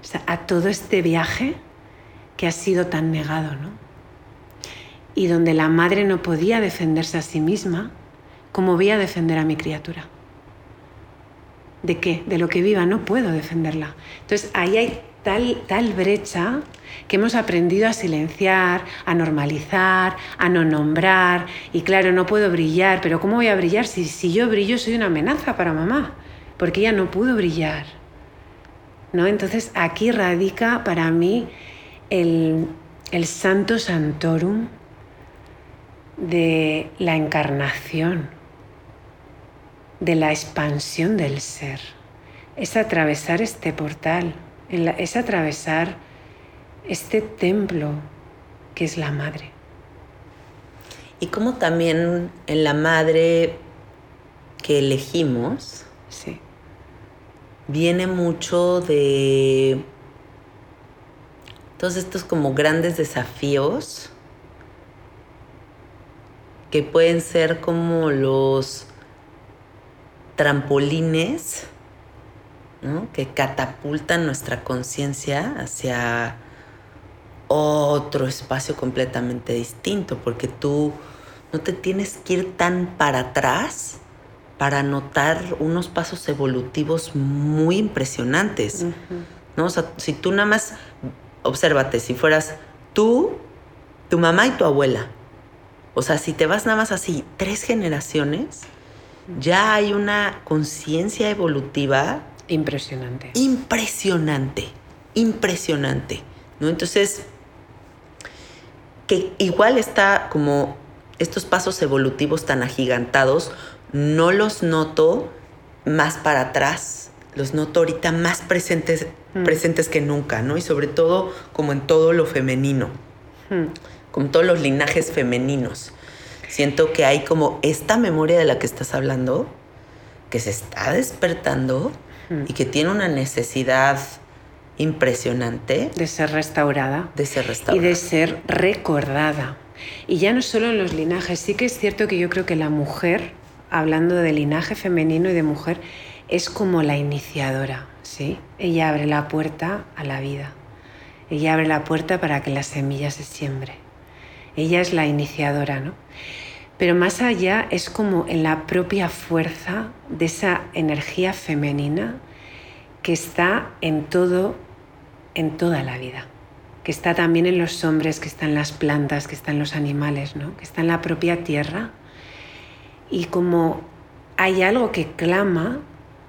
o sea, a todo este viaje que ha sido tan negado, ¿no? Y donde la madre no podía defenderse a sí misma, ¿cómo voy a defender a mi criatura? ¿De qué? De lo que viva, no puedo defenderla. Entonces ahí hay tal, brecha que hemos aprendido a silenciar, a normalizar, a no nombrar. Y claro, no puedo brillar, pero ¿cómo voy a brillar si, si yo brillo soy una amenaza para mamá? Porque ella no pudo brillar. ¿no? Entonces aquí radica para mí el, el santo santorum de la encarnación, de la expansión del ser. Es atravesar este portal, es atravesar este templo que es la madre. Y como también en la madre que elegimos, Sí. viene mucho de todos estos como grandes desafíos que pueden ser como los trampolines que catapultan nuestra conciencia hacia otro espacio completamente distinto, porque tú no te tienes que ir tan para atrás para notar unos pasos evolutivos muy impresionantes. ¿no? O sea, si tú nada más, obsérvate, si fueras tú, tu mamá y tu abuela, o sea, si te vas nada más así, tres generaciones, ya hay una conciencia evolutiva Impresionante. impresionante, impresionante, ¿no? Entonces, que igual está como estos pasos evolutivos tan agigantados, no los noto más para atrás, los noto ahorita más presentes, Mm. presentes que nunca, ¿no? Y sobre todo como en todo lo femenino, Hmm. como todos los linajes femeninos. Siento que hay como esta memoria de la que estás hablando, que se está despertando Mm. Y que tiene una necesidad impresionante De ser restaurada. de ser y restaurada. de ser recordada. Y ya no solo en los linajes, sí que es cierto que yo creo que la mujer, hablando de linaje femenino y de mujer, es como la iniciadora, ¿sí? Ella abre la puerta a la vida. Ella abre la puerta para que la semilla se siembre. Ella es la iniciadora, ¿no? Pero más allá es como en la propia fuerza de esa energía femenina que está en todo, en toda la vida que está también en los hombres, que está en las plantas, que está en los animales, ¿no? que está en la propia tierra. Y como hay algo que clama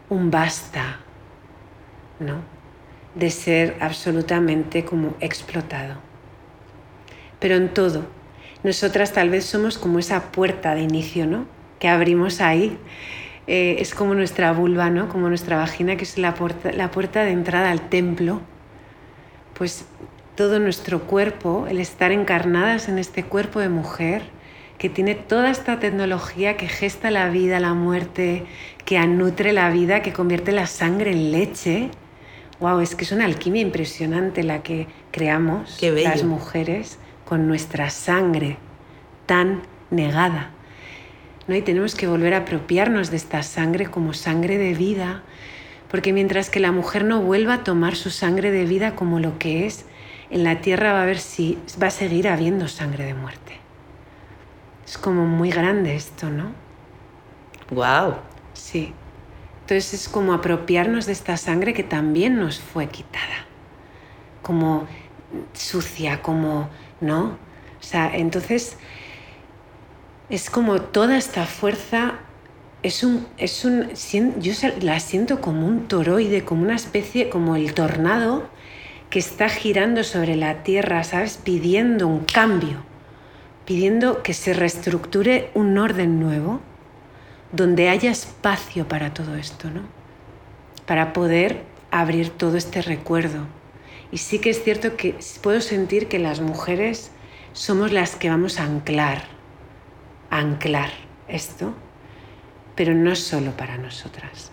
un basta, ¿no? de ser absolutamente como explotado. Pero en todo, nosotras tal vez somos como esa puerta de inicio, ¿no? Que abrimos ahí. Eh, es como nuestra vulva, ¿no? Como nuestra vagina, que es la puerta, la puerta de entrada al templo. Pues todo nuestro cuerpo, el estar encarnadas en este cuerpo de mujer, que tiene toda esta tecnología que gesta la vida, la muerte, que nutre la vida, que convierte la sangre en leche. Wow, es que es una alquimia impresionante la que creamos las mujeres con nuestra sangre tan negada. ¿no? Y tenemos que volver a apropiarnos de esta sangre como sangre de vida, porque mientras que la mujer no vuelva a tomar su sangre de vida como lo que es, en la tierra va a ver si va a seguir habiendo sangre de muerte. Es como muy grande esto, ¿no? Wow. Sí. Entonces es como apropiarnos de esta sangre que también nos fue quitada. Como sucia, como, ¿no? O sea, entonces es como toda esta fuerza es un, es un, yo la siento como un toroide, como una especie, como el tornado que está girando sobre la tierra, ¿sabes? Pidiendo un cambio, pidiendo que se reestructure un orden nuevo, donde haya espacio para todo esto, ¿no? Para poder abrir todo este recuerdo. Y sí que es cierto que puedo sentir que las mujeres somos las que vamos a anclar, a anclar esto, pero no solo para nosotras.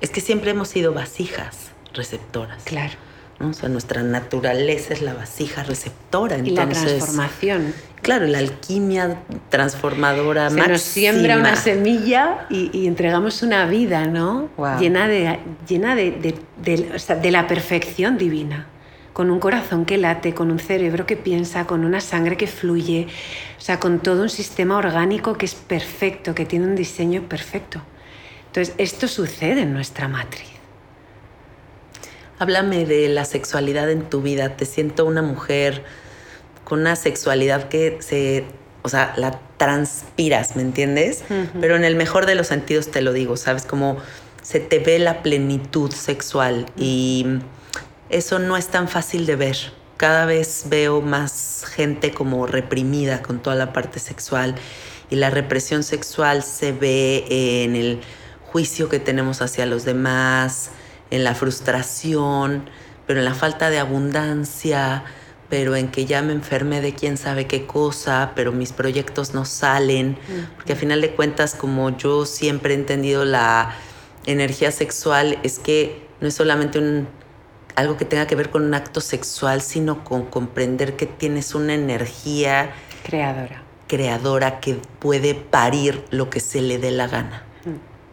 Es que siempre hemos sido vasijas receptoras. Claro. ¿No? O sea, nuestra naturaleza es la vasija receptora. Y la Entonces, transformación. Claro, la alquimia transformadora Se nos siembra una semilla y, y entregamos una vida, ¿no? Llena, de, llena de, de- de- o sea, de la perfección divina. Con un corazón que late, con un cerebro que piensa, con una sangre que fluye. O sea, con todo un sistema orgánico que es perfecto, que tiene un diseño perfecto. Entonces, esto sucede en nuestra matriz. Háblame de la sexualidad en tu vida. Te siento una mujer con una sexualidad que se, o sea, la transpiras, ¿me entiendes? Pero en el mejor de los sentidos te lo digo, ¿sabes? Como se te ve la plenitud sexual y eso no es tan fácil de ver. cada vez veo más gente como reprimida con toda la parte sexual y la represión sexual se ve en el juicio que tenemos hacia los demás, en la frustración, pero en la falta de abundancia, pero en que ya me enfermé de quién sabe qué cosa, pero mis proyectos no salen, porque a final de cuentas, como yo siempre he entendido la energía sexual, es que no es solamente un, algo que tenga que ver con un acto sexual, sino con comprender que tienes una energía creadora, creadora que puede parir lo que se le dé la gana.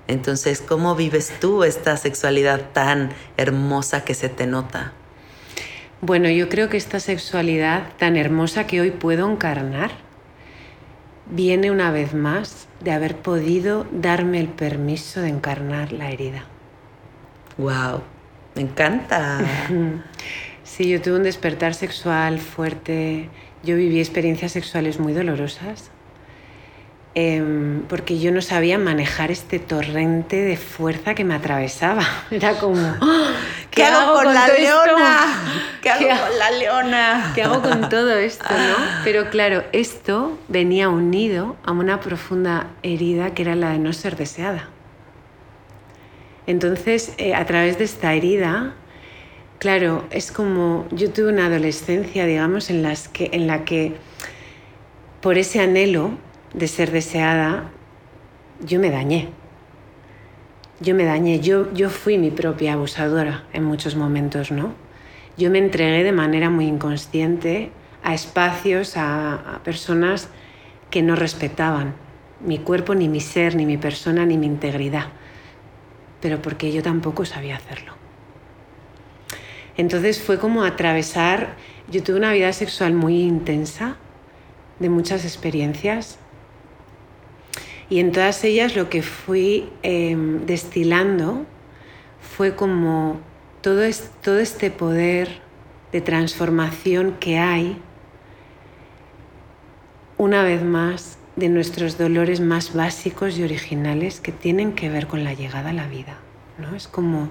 Entonces, ¿cómo vives tú esta sexualidad tan hermosa que se te nota? Bueno, yo creo que esta sexualidad tan hermosa que hoy puedo encarnar viene una vez más de haber podido darme el permiso de encarnar la herida. ¡Wow! Me encanta. Sí, yo tuve un despertar sexual fuerte. Yo viví experiencias sexuales muy dolorosas Em, porque yo no sabía manejar este torrente de fuerza que me atravesaba. Era como. ¿qué, hago con, la leona? ¿Qué hago con la leona? ¿Qué hago con todo esto? ¿no? Pero claro, esto venía unido a una profunda herida que era la de no ser deseada. Entonces, eh, a través de esta herida, claro, es como yo tuve una adolescencia, digamos, en, las que, en la que por ese anhelo de ser deseada, yo me dañé. Yo me dañé, yo, yo fui mi propia abusadora en muchos momentos, ¿no? Yo me entregué de manera muy inconsciente a espacios, a, personas que no respetaban mi cuerpo, ni mi ser, ni mi persona, ni mi integridad, pero porque yo tampoco sabía hacerlo. Entonces fue como atravesar, yo tuve una vida sexual muy intensa, de muchas experiencias, y en todas ellas lo que fui em, destilando fue como todo, todo este poder de transformación que hay, una vez más, de nuestros dolores más básicos y originales que tienen que ver con la llegada a la vida. ¿no? Es como,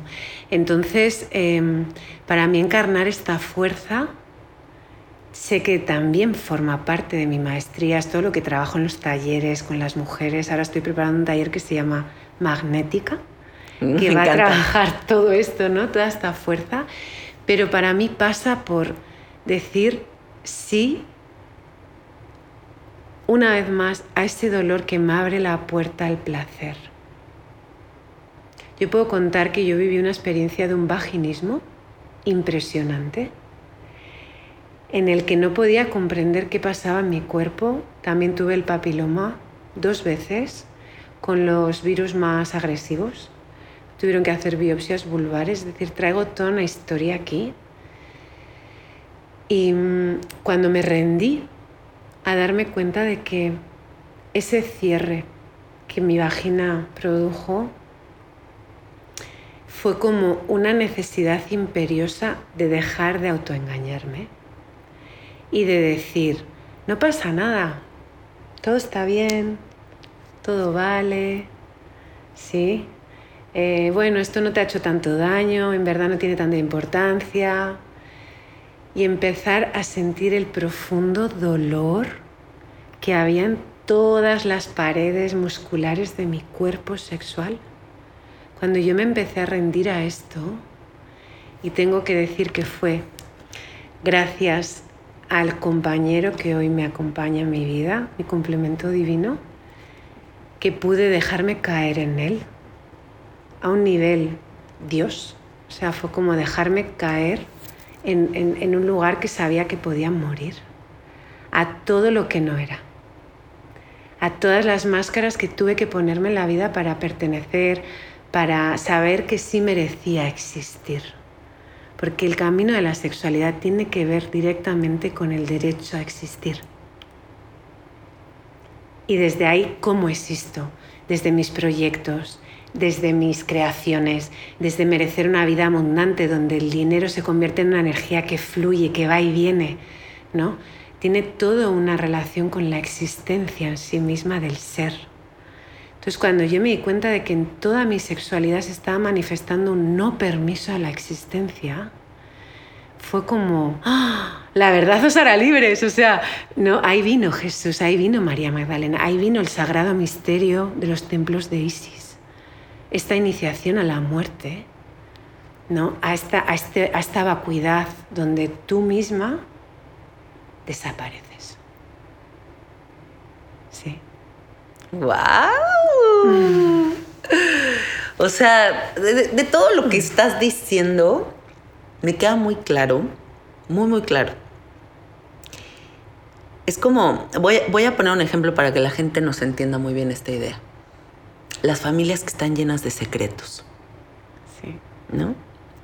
entonces, em, para mí encarnar esta fuerza sé que también forma parte de mi maestría, es todo lo que trabajo en los talleres con las mujeres. Ahora estoy preparando un taller que se llama Magnética, mm, que va a trabajar todo esto, ¿no? Toda esta fuerza. Pero para mí pasa por decir sí una vez más a ese dolor que me abre la puerta al placer. Yo puedo contar que yo viví una experiencia de un vaginismo impresionante en el que no podía comprender qué pasaba en mi cuerpo. También tuve el papiloma dos veces con los virus más agresivos. Tuvieron que hacer biopsias vulvares, es decir, traigo toda una historia aquí. Y mm, cuando me rendí a darme cuenta de que ese cierre que mi vagina produjo fue como una necesidad imperiosa de dejar de autoengañarme y de decir, no pasa nada, todo está bien, todo vale, ¿sí? Eh, bueno, esto no te ha hecho tanto daño, en verdad no tiene tanta importancia. Y empezar a sentir el profundo dolor que había en todas las paredes musculares de mi cuerpo sexual. Cuando yo me empecé a rendir a esto, y tengo que decir que fue gracias al compañero que hoy me acompaña en mi vida, mi complemento divino, que pude dejarme caer en él a un nivel Dios. O sea, fue como dejarme caer en, un lugar que sabía que podía morir, a todo lo que no era, a todas las máscaras que tuve que ponerme en la vida para pertenecer, para saber que sí merecía existir porque el camino de la sexualidad tiene que ver directamente con el derecho a existir. Y desde ahí, ¿cómo existo? Desde mis proyectos, desde mis creaciones, desde merecer una vida abundante donde el dinero se convierte en una energía que fluye, que va y viene, ¿no? Tiene toda una relación con la existencia en sí misma del ser. Entonces, cuando yo me di cuenta de que en toda mi sexualidad se estaba manifestando un no permiso a la existencia, fue como, ¡ah! La verdad os hará libres. O sea, no, ahí vino Jesús, ahí vino María Magdalena, ahí vino el sagrado misterio de los templos de Isis. Esta iniciación a la muerte, ¿no? A esta, a este, a esta vacuidad donde tú misma desapareces. Sí. ¡Wow! O sea, de, de todo lo que estás diciendo, me queda muy claro, muy, muy claro. Es como, voy, voy a poner un ejemplo para que la gente nos entienda muy bien esta idea. Las familias que están llenas de secretos, Sí. ¿no?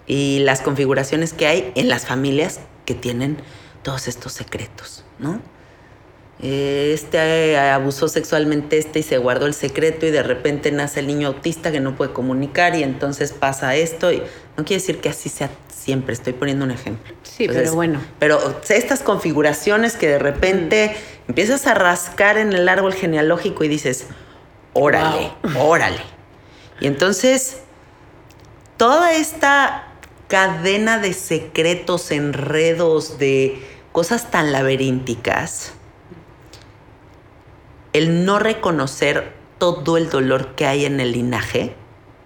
Y las configuraciones que hay en las familias que tienen todos estos secretos, ¿no? Eh, Este eh, abusó sexualmente este y se guardó el secreto y de repente nace el niño autista que no puede comunicar y entonces pasa esto y no quiere decir que así sea siempre, estoy poniendo un ejemplo. Sí, pero bueno. Pero estas configuraciones que de repente empiezas a rascar en el árbol genealógico y dices, órale, órale. Y entonces toda esta cadena de secretos, enredos, de cosas tan laberínticas, el no reconocer todo el dolor que hay en el linaje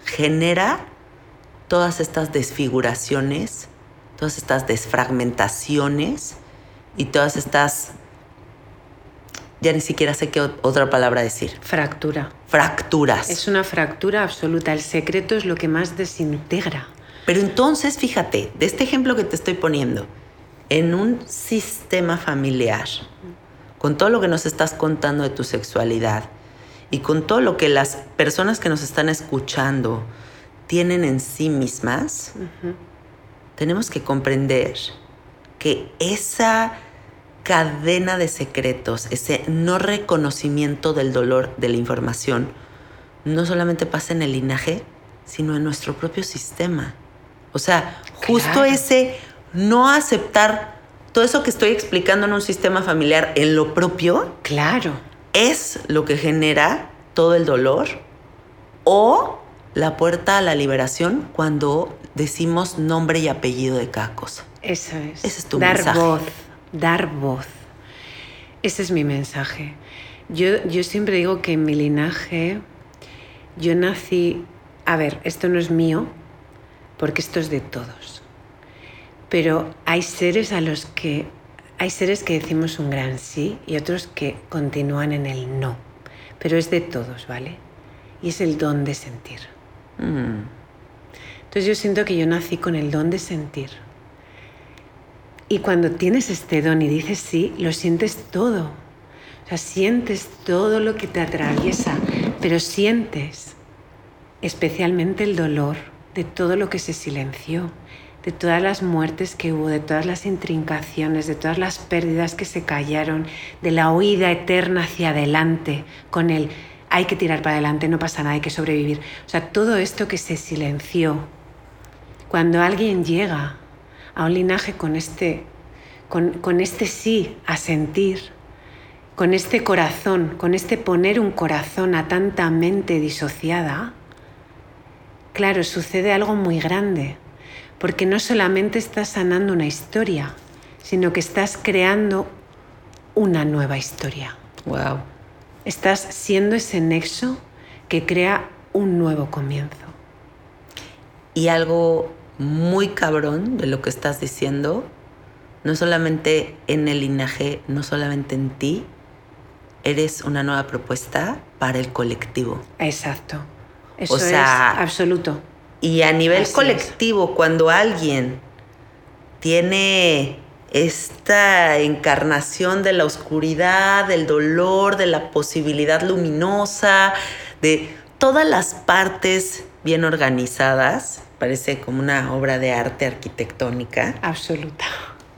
genera todas estas desfiguraciones, todas estas desfragmentaciones y todas estas, ya ni siquiera sé qué otra palabra decir, Fractura. fracturas. Es una fractura absoluta. El secreto es lo que más desintegra. Pero entonces, fíjate, de este ejemplo que te estoy poniendo, en un sistema familiar, con todo lo que nos estás contando de tu sexualidad y con todo lo que las personas que nos están escuchando tienen en sí mismas, tenemos que comprender que esa cadena de secretos, ese no reconocimiento del dolor de la información, no solamente pasa en el linaje, sino en nuestro propio sistema. O sea, justo Claro. ese no aceptar todo eso que estoy explicando en un sistema familiar en lo propio Claro. es lo que genera todo el dolor o la puerta a la liberación cuando decimos nombre y apellido de cada cosa. Eso es. Ese es tu dar mensaje. voz, dar voz. Ese es mi mensaje. Yo, yo siempre digo que en mi linaje yo nací, a ver, esto no es mío, porque esto es de todos. Pero hay seres a los que hay seres que decimos un gran sí y otros que continúan en el no. Pero es de todos, ¿vale? Y es el don de sentir. Mm. Entonces yo siento que yo nací con el don de sentir. Y cuando tienes este don y dices sí, lo sientes todo. O sea, sientes todo lo que te atraviesa, pero sientes especialmente el dolor de todo lo que se silenció, de todas las muertes que hubo, de todas las intrincaciones, de todas las pérdidas que se callaron, de la huida eterna hacia adelante, con el hay que tirar para adelante, no pasa nada, hay que sobrevivir. O sea, todo esto que se silenció. Cuando alguien llega a un linaje con este, con, con este sí a sentir, con este corazón, con este poner un corazón a tanta mente disociada, claro, sucede algo muy grande, porque no solamente estás sanando una historia, sino que estás creando una nueva historia. Wow. Estás siendo ese nexo que crea un nuevo comienzo. Y algo muy cabrón de lo que estás diciendo, no solamente en el linaje, no solamente en ti, eres una nueva propuesta para el colectivo. Exacto. Eso sea, es absoluto. Y a nivel Así es. colectivo, cuando alguien tiene esta encarnación de la oscuridad, del dolor, de la posibilidad luminosa, de todas las partes bien organizadas, parece como una obra de arte arquitectónica, Absoluta.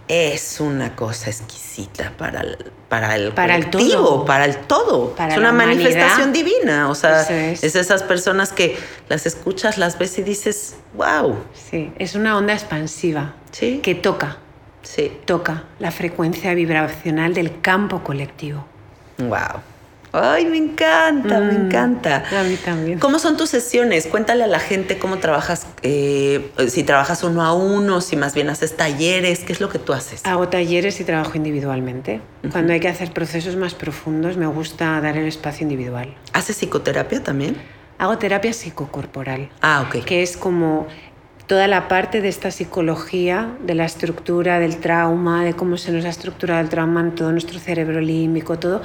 Es una cosa exquisita para el, para el Para el colectivo, todo. para el todo. Para es una humanidad. manifestación divina. O sea, es. es esas personas que las escuchas, las ves y dices, wow. Sí, es una onda expansiva Sí. que toca, Sí. toca la frecuencia vibracional del campo colectivo. Wow. Ay, me encanta, me Mm, encanta. A mí también. ¿Cómo son tus sesiones? Cuéntale a la gente cómo trabajas, eh, si trabajas uno a uno, si más bien haces talleres, ¿qué es lo que tú haces? Hago talleres y trabajo individualmente. Cuando hay que hacer procesos más profundos, me gusta dar el espacio individual. ¿Haces psicoterapia también? Hago terapia psicocorporal, Ah, ok. que es como toda la parte de esta psicología, de la estructura del trauma, de cómo se nos ha estructurado el trauma en todo nuestro cerebro límbico, todo,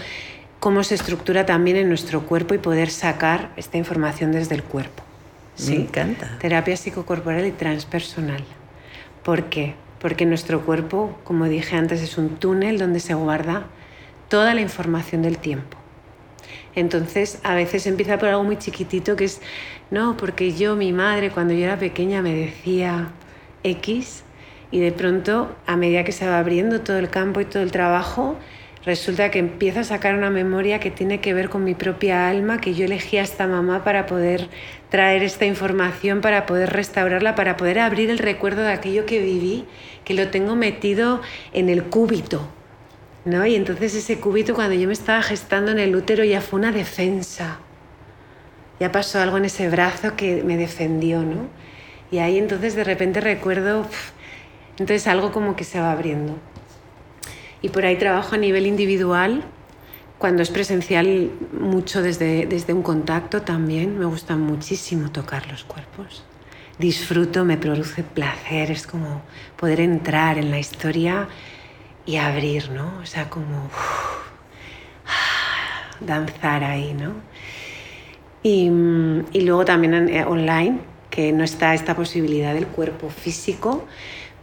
cómo se estructura también en nuestro cuerpo y poder sacar esta información desde el cuerpo. Me encanta. Terapia psicocorporal y transpersonal. ¿Por qué? Porque nuestro cuerpo, como dije antes, es un túnel donde se guarda toda la información del tiempo. Entonces, a veces empieza por algo muy chiquitito que es, no, porque yo, mi madre, cuando yo era pequeña me decía X y de pronto, a medida que se va abriendo todo el campo y todo el trabajo, resulta que empiezo a sacar una memoria que tiene que ver con mi propia alma, que yo elegí a esta mamá para poder traer esta información, para poder restaurarla, para poder abrir el recuerdo de aquello que viví, que lo tengo metido en el cúbito. ¿no? Y entonces ese cúbito cuando yo me estaba gestando en el útero ya fue una defensa. Ya pasó algo en ese brazo que me defendió, ¿no? Y ahí entonces de repente recuerdo, uf, entonces algo como que se va abriendo. Y por ahí trabajo a nivel individual, cuando es presencial mucho desde, desde un contacto también, me gusta muchísimo tocar los cuerpos. Disfruto, me produce placer, es como poder entrar en la historia y abrir, ¿no? O sea, como danzar ahí, ¿no? Y, y luego también eh, online, que no está esta posibilidad del cuerpo físico,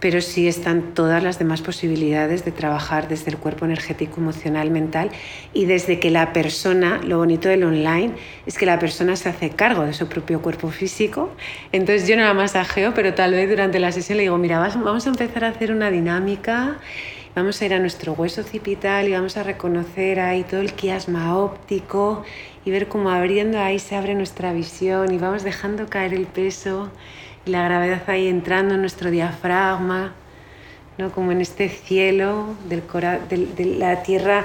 pero sí están todas las demás posibilidades de trabajar desde el cuerpo energético, emocional, mental y desde que la persona, lo bonito del online es que la persona se hace cargo de su propio cuerpo físico. Entonces yo no la masajeo, pero tal vez durante la sesión le digo, mira, vamos a empezar a hacer una dinámica, vamos a ir a nuestro hueso occipital y vamos a reconocer ahí todo el quiasma óptico y ver cómo abriendo ahí se abre nuestra visión y vamos dejando caer el peso la gravedad ahí entrando en nuestro diafragma, ¿no? como en este cielo del cora- de la tierra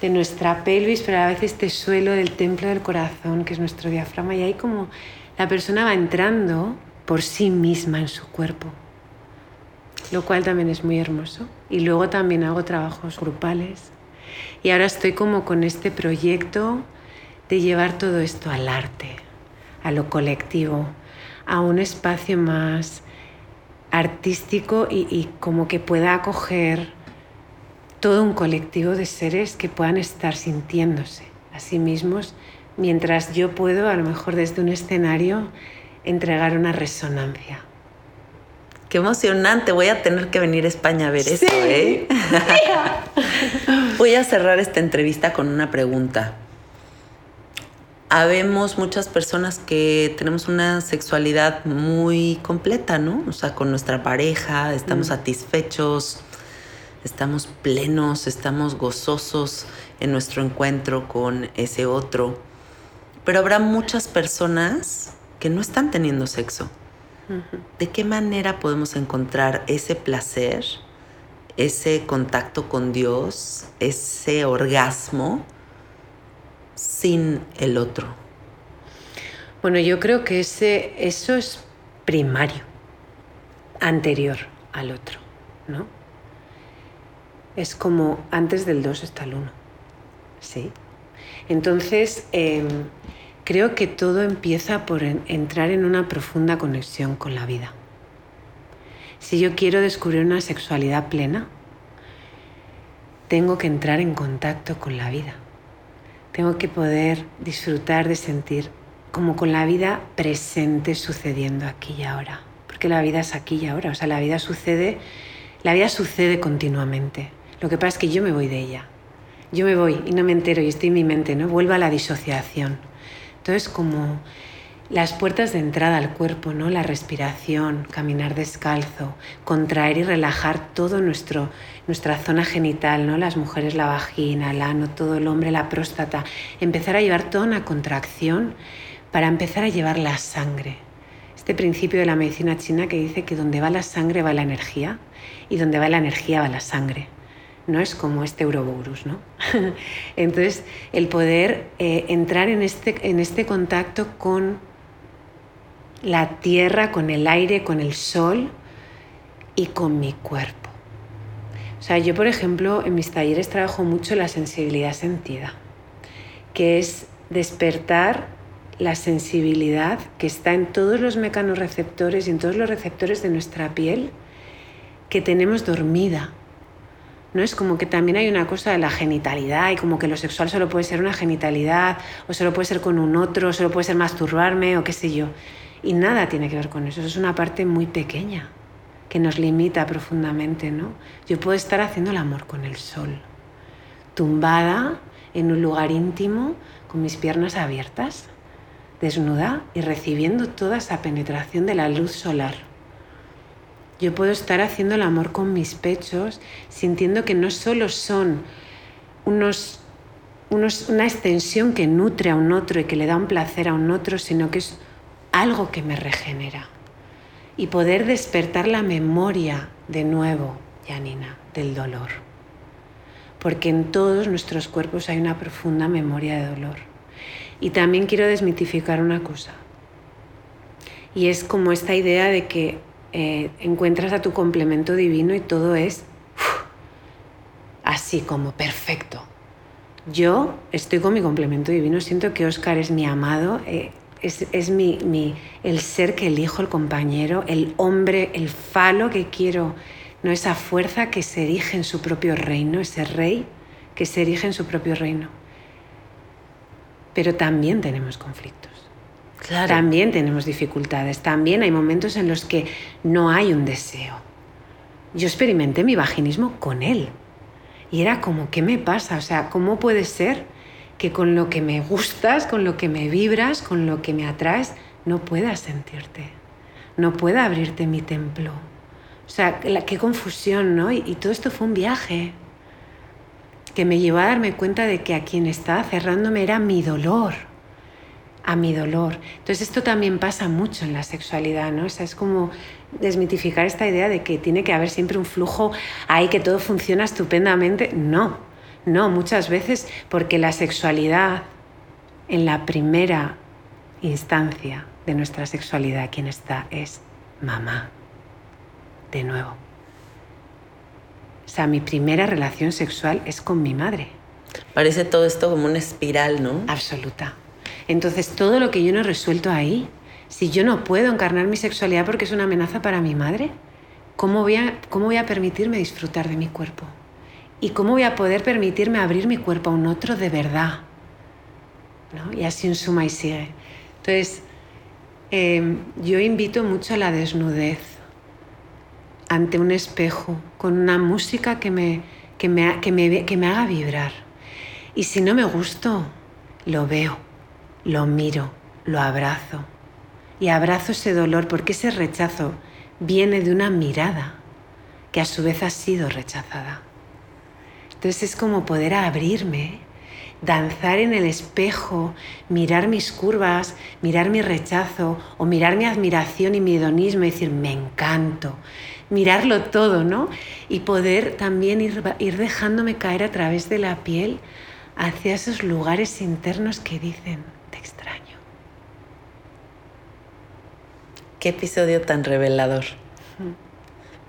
de nuestra pelvis, pero a la vez este suelo del templo del corazón, que es nuestro diafragma, y ahí como la persona va entrando por sí misma en su cuerpo, lo cual también es muy hermoso. Y luego también hago trabajos grupales. Y ahora estoy como con este proyecto de llevar todo esto al arte, a lo colectivo, a un espacio más artístico y, y como que pueda acoger todo un colectivo de seres que puedan estar sintiéndose a sí mismos mientras yo puedo, a lo mejor desde un escenario, entregar una resonancia. Qué emocionante. Voy a tener que venir a España a ver eso, ¿eh? Voy a cerrar esta entrevista con una pregunta. Habemos muchas personas que tenemos una sexualidad muy completa, ¿no? O sea, con nuestra pareja, estamos satisfechos, estamos plenos, estamos gozosos en nuestro encuentro con ese otro. Pero habrá muchas personas que no están teniendo sexo. ¿De qué manera podemos encontrar ese placer, ese contacto con Dios, ese orgasmo sin el otro? Bueno, yo creo que ese, eso es primario, anterior al otro, ¿no? Es como antes del 2 está el 1, ¿sí? Entonces, em, creo que todo empieza por en- entrar en una profunda conexión con la vida. Si yo quiero descubrir una sexualidad plena, tengo que entrar en contacto con la vida. Tengo que poder disfrutar de sentir como con la vida presente sucediendo aquí y ahora. Porque la vida es aquí y ahora. O sea, la vida sucede, la vida sucede continuamente. Lo que pasa es que yo me voy de ella. Yo me voy y no me entero y estoy en mi mente, ¿no? Vuelvo a la disociación. Entonces, como las puertas de entrada al cuerpo, ¿no? La respiración, caminar descalzo, contraer y relajar todo nuestro nuestra zona genital, ¿no? Las mujeres la vagina, el ano, todo el hombre la próstata, empezar a llevar toda una contracción para empezar a llevar la sangre. Este principio de la medicina china que dice que donde va la sangre va la energía y donde va la energía va la sangre. no es como este Euroborus, ¿no? Entonces, el poder eh, entrar en este, en este contacto con la tierra, con el aire, con el sol y con mi cuerpo. O sea, yo, por ejemplo, en mis talleres trabajo mucho la sensibilidad sentida, que es despertar la sensibilidad que está en todos los mecanorreceptores y en todos los receptores de nuestra piel que tenemos dormida ¿no? Es como que también hay una cosa de la genitalidad y como que lo sexual solo puede ser una genitalidad o solo puede ser con un otro, solo puede ser masturbarme o qué sé yo. Y nada tiene que ver con eso, eso es una parte muy pequeña que nos limita profundamente, ¿no? Yo puedo estar haciendo el amor con el sol, tumbada en un lugar íntimo con mis piernas abiertas, desnuda y recibiendo toda esa penetración de la luz solar yo puedo estar haciendo el amor con mis pechos, sintiendo que no solo son unos, una extensión que nutre a un otro y que le da un placer a un otro, sino que es algo que me regenera. Y poder despertar la memoria de nuevo, Janina, del dolor. Porque en todos nuestros cuerpos hay una profunda memoria de dolor. Y también quiero desmitificar una cosa. Y es como esta idea de que eh, encuentras a tu complemento divino y todo es así como perfecto. Yo estoy con mi complemento divino, siento que Oscar es mi amado, eh, es, mi, el ser que elijo, el compañero, el hombre, el falo que quiero, no esa fuerza que se erige en su propio reino, ese rey que se erige en su propio reino. Pero también tenemos conflictos. También tenemos dificultades, también hay momentos en los que no hay un deseo. Yo experimenté mi vaginismo con él y era como, ¿qué me pasa? O sea, ¿cómo puede ser que con lo que me gustas, con lo que me vibras, con lo que me atraes, no puedas sentirte? No pueda abrirte mi templo. O sea, qué confusión, ¿no? y todo esto fue un viaje que me llevó a darme cuenta de que a quien estaba cerrándome era mi dolor a mi dolor. Entonces esto también pasa mucho en la sexualidad, ¿no? O sea, es como desmitificar esta idea de que tiene que haber siempre un flujo ahí, que todo funciona estupendamente. No, no, muchas veces porque la sexualidad en la primera instancia de nuestra sexualidad, quien está es mamá. De nuevo. O sea, mi primera relación sexual es con mi madre. Parece todo esto como una espiral, ¿no? Absoluta. Entonces, todo lo que yo no he resuelto ahí, si yo no puedo encarnar mi sexualidad porque es una amenaza para mi madre, ¿cómo voy a, cómo voy a permitirme disfrutar de mi cuerpo? ¿Y cómo voy a poder permitirme abrir mi cuerpo a un otro de verdad? ¿No? Y así un suma y sigue. Entonces, em, yo invito mucho a la desnudez ante un espejo, con una música que me, que me, que me, que me haga vibrar. Y si no me gusto, lo veo lo miro, lo abrazo y abrazo ese dolor porque ese rechazo viene de una mirada que a su vez ha sido rechazada. Entonces es como poder abrirme, danzar en el espejo, mirar mis curvas, mirar mi rechazo o mirar mi admiración y mi hedonismo y decir, me encanto, mirarlo todo, ¿no? Y poder también ir, ir dejándome caer a través de la piel hacia esos lugares internos que dicen, extraño. Qué episodio tan revelador.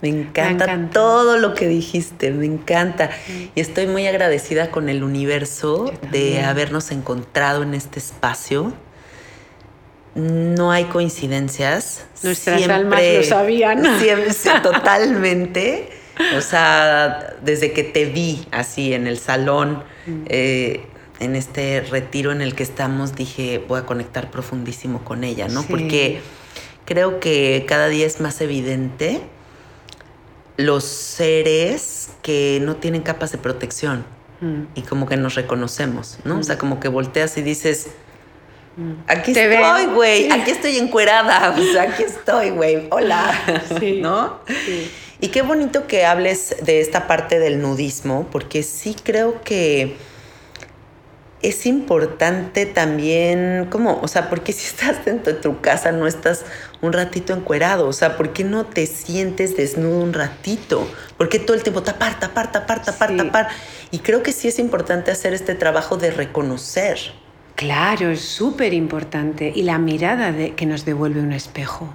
Me encanta, todo lo que dijiste, me encanta. Y estoy muy agradecida con el universo de habernos encontrado en este espacio. No hay coincidencias. Nuestras almas lo sabían. Siempre, totalmente. O sea, desde que te vi así en el salón, eh, en este retiro en el que estamos, dije, voy a conectar profundísimo con ella, ¿no? Porque creo que cada día es más evidente los seres que no tienen capas de protección mm. y como que nos reconocemos, ¿no? O sea, mm. como que volteas y dices, mm. aquí estoy, güey, aquí estoy encuerada, o sea, aquí estoy, güey, hola, ¿no? Y qué bonito que hables de esta parte del nudismo, porque sí creo que es importante también, ¿cómo? O sea, porque si estás dentro de tu casa no estás un ratito encuerado? O sea, ¿por qué no te sientes desnudo un ratito? ¿Por qué todo el tiempo tapar, tapar, tapar, tapar, tapar? Y creo que sí es importante hacer este trabajo de reconocer. Claro, es súper importante. Y la mirada de, que nos devuelve un espejo.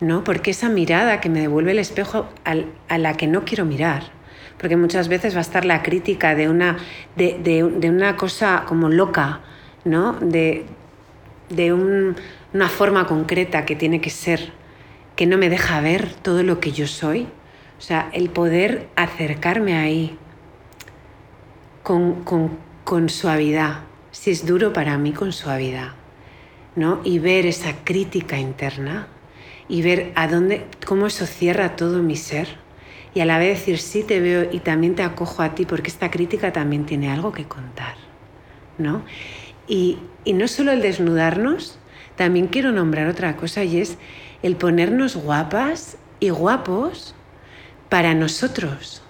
¿No? Porque esa mirada que me devuelve el espejo a la que no quiero mirar porque muchas veces va a estar la crítica de una, de, una cosa como loca, ¿no? de, una forma concreta que tiene que ser, que no me deja ver todo lo que yo soy. O sea, el poder acercarme ahí con, con suavidad, si es duro para mí, con suavidad, ¿no? Y ver esa crítica interna y ver a dónde, cómo eso cierra todo mi ser y a la vez decir sí te veo y también te acojo a ti porque esta crítica también tiene algo que contar, ¿no? Y, y no solo el desnudarnos, también quiero nombrar otra cosa y es el ponernos guapas y guapos para nosotros.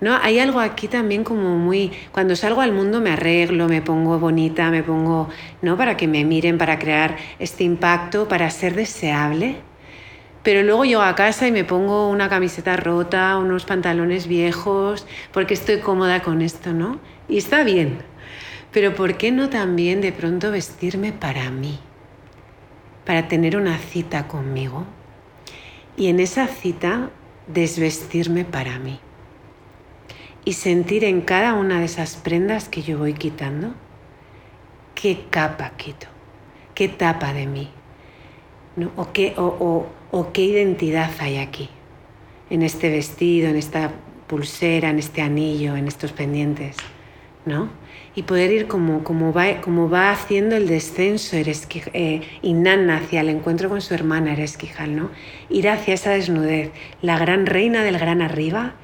¿No? Hay algo aquí también como muy... Cuando salgo al mundo me arreglo, me pongo bonita, me pongo... ¿no? Para que me miren, para crear este impacto, para ser deseable. Pero luego llego a casa y me pongo una camiseta rota, unos pantalones viejos, porque estoy cómoda con esto, ¿no? Y está bien. Pero ¿por qué no también de pronto vestirme para mí? Para tener una cita conmigo. Y en esa cita desvestirme para mí. Y sentir en cada una de esas prendas que yo voy quitando, qué capa quito, qué tapa de mí. ¿no? O, qué, o o qué identidad hay aquí, en este vestido, en esta pulsera, en este anillo, en estos pendientes, ¿no? Y poder ir como, como, va, como va haciendo el descenso eh, Inanna hacia el encuentro con su hermana Eresquijal, ¿no? Ir hacia esa desnudez. La gran reina del gran arriba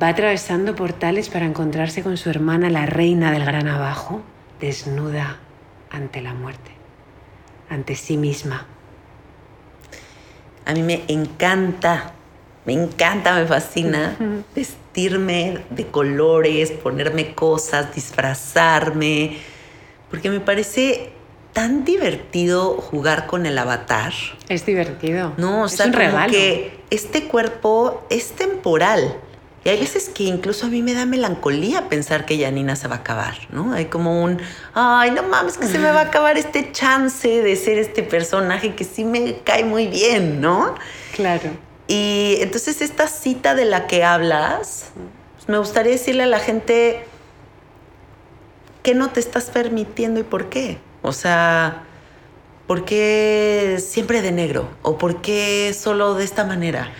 va atravesando portales para encontrarse con su hermana, la reina del gran abajo, desnuda ante la muerte, ante sí misma. A mí me encanta, me encanta, me fascina vestirme de colores, ponerme cosas, disfrazarme, porque me parece tan divertido jugar con el avatar. Es divertido. No, o sea, como que este cuerpo es temporal. Y hay veces que incluso a mí me da melancolía pensar que Janina se va a acabar, ¿no? Hay como un, ay, no mames, que se me va a acabar este chance de ser este personaje que sí me cae muy bien, ¿no? Claro. Y entonces esta cita de la que hablas, pues me gustaría decirle a la gente qué no te estás permitiendo y por qué. O sea, ¿por qué siempre de negro? ¿O por qué solo de esta manera?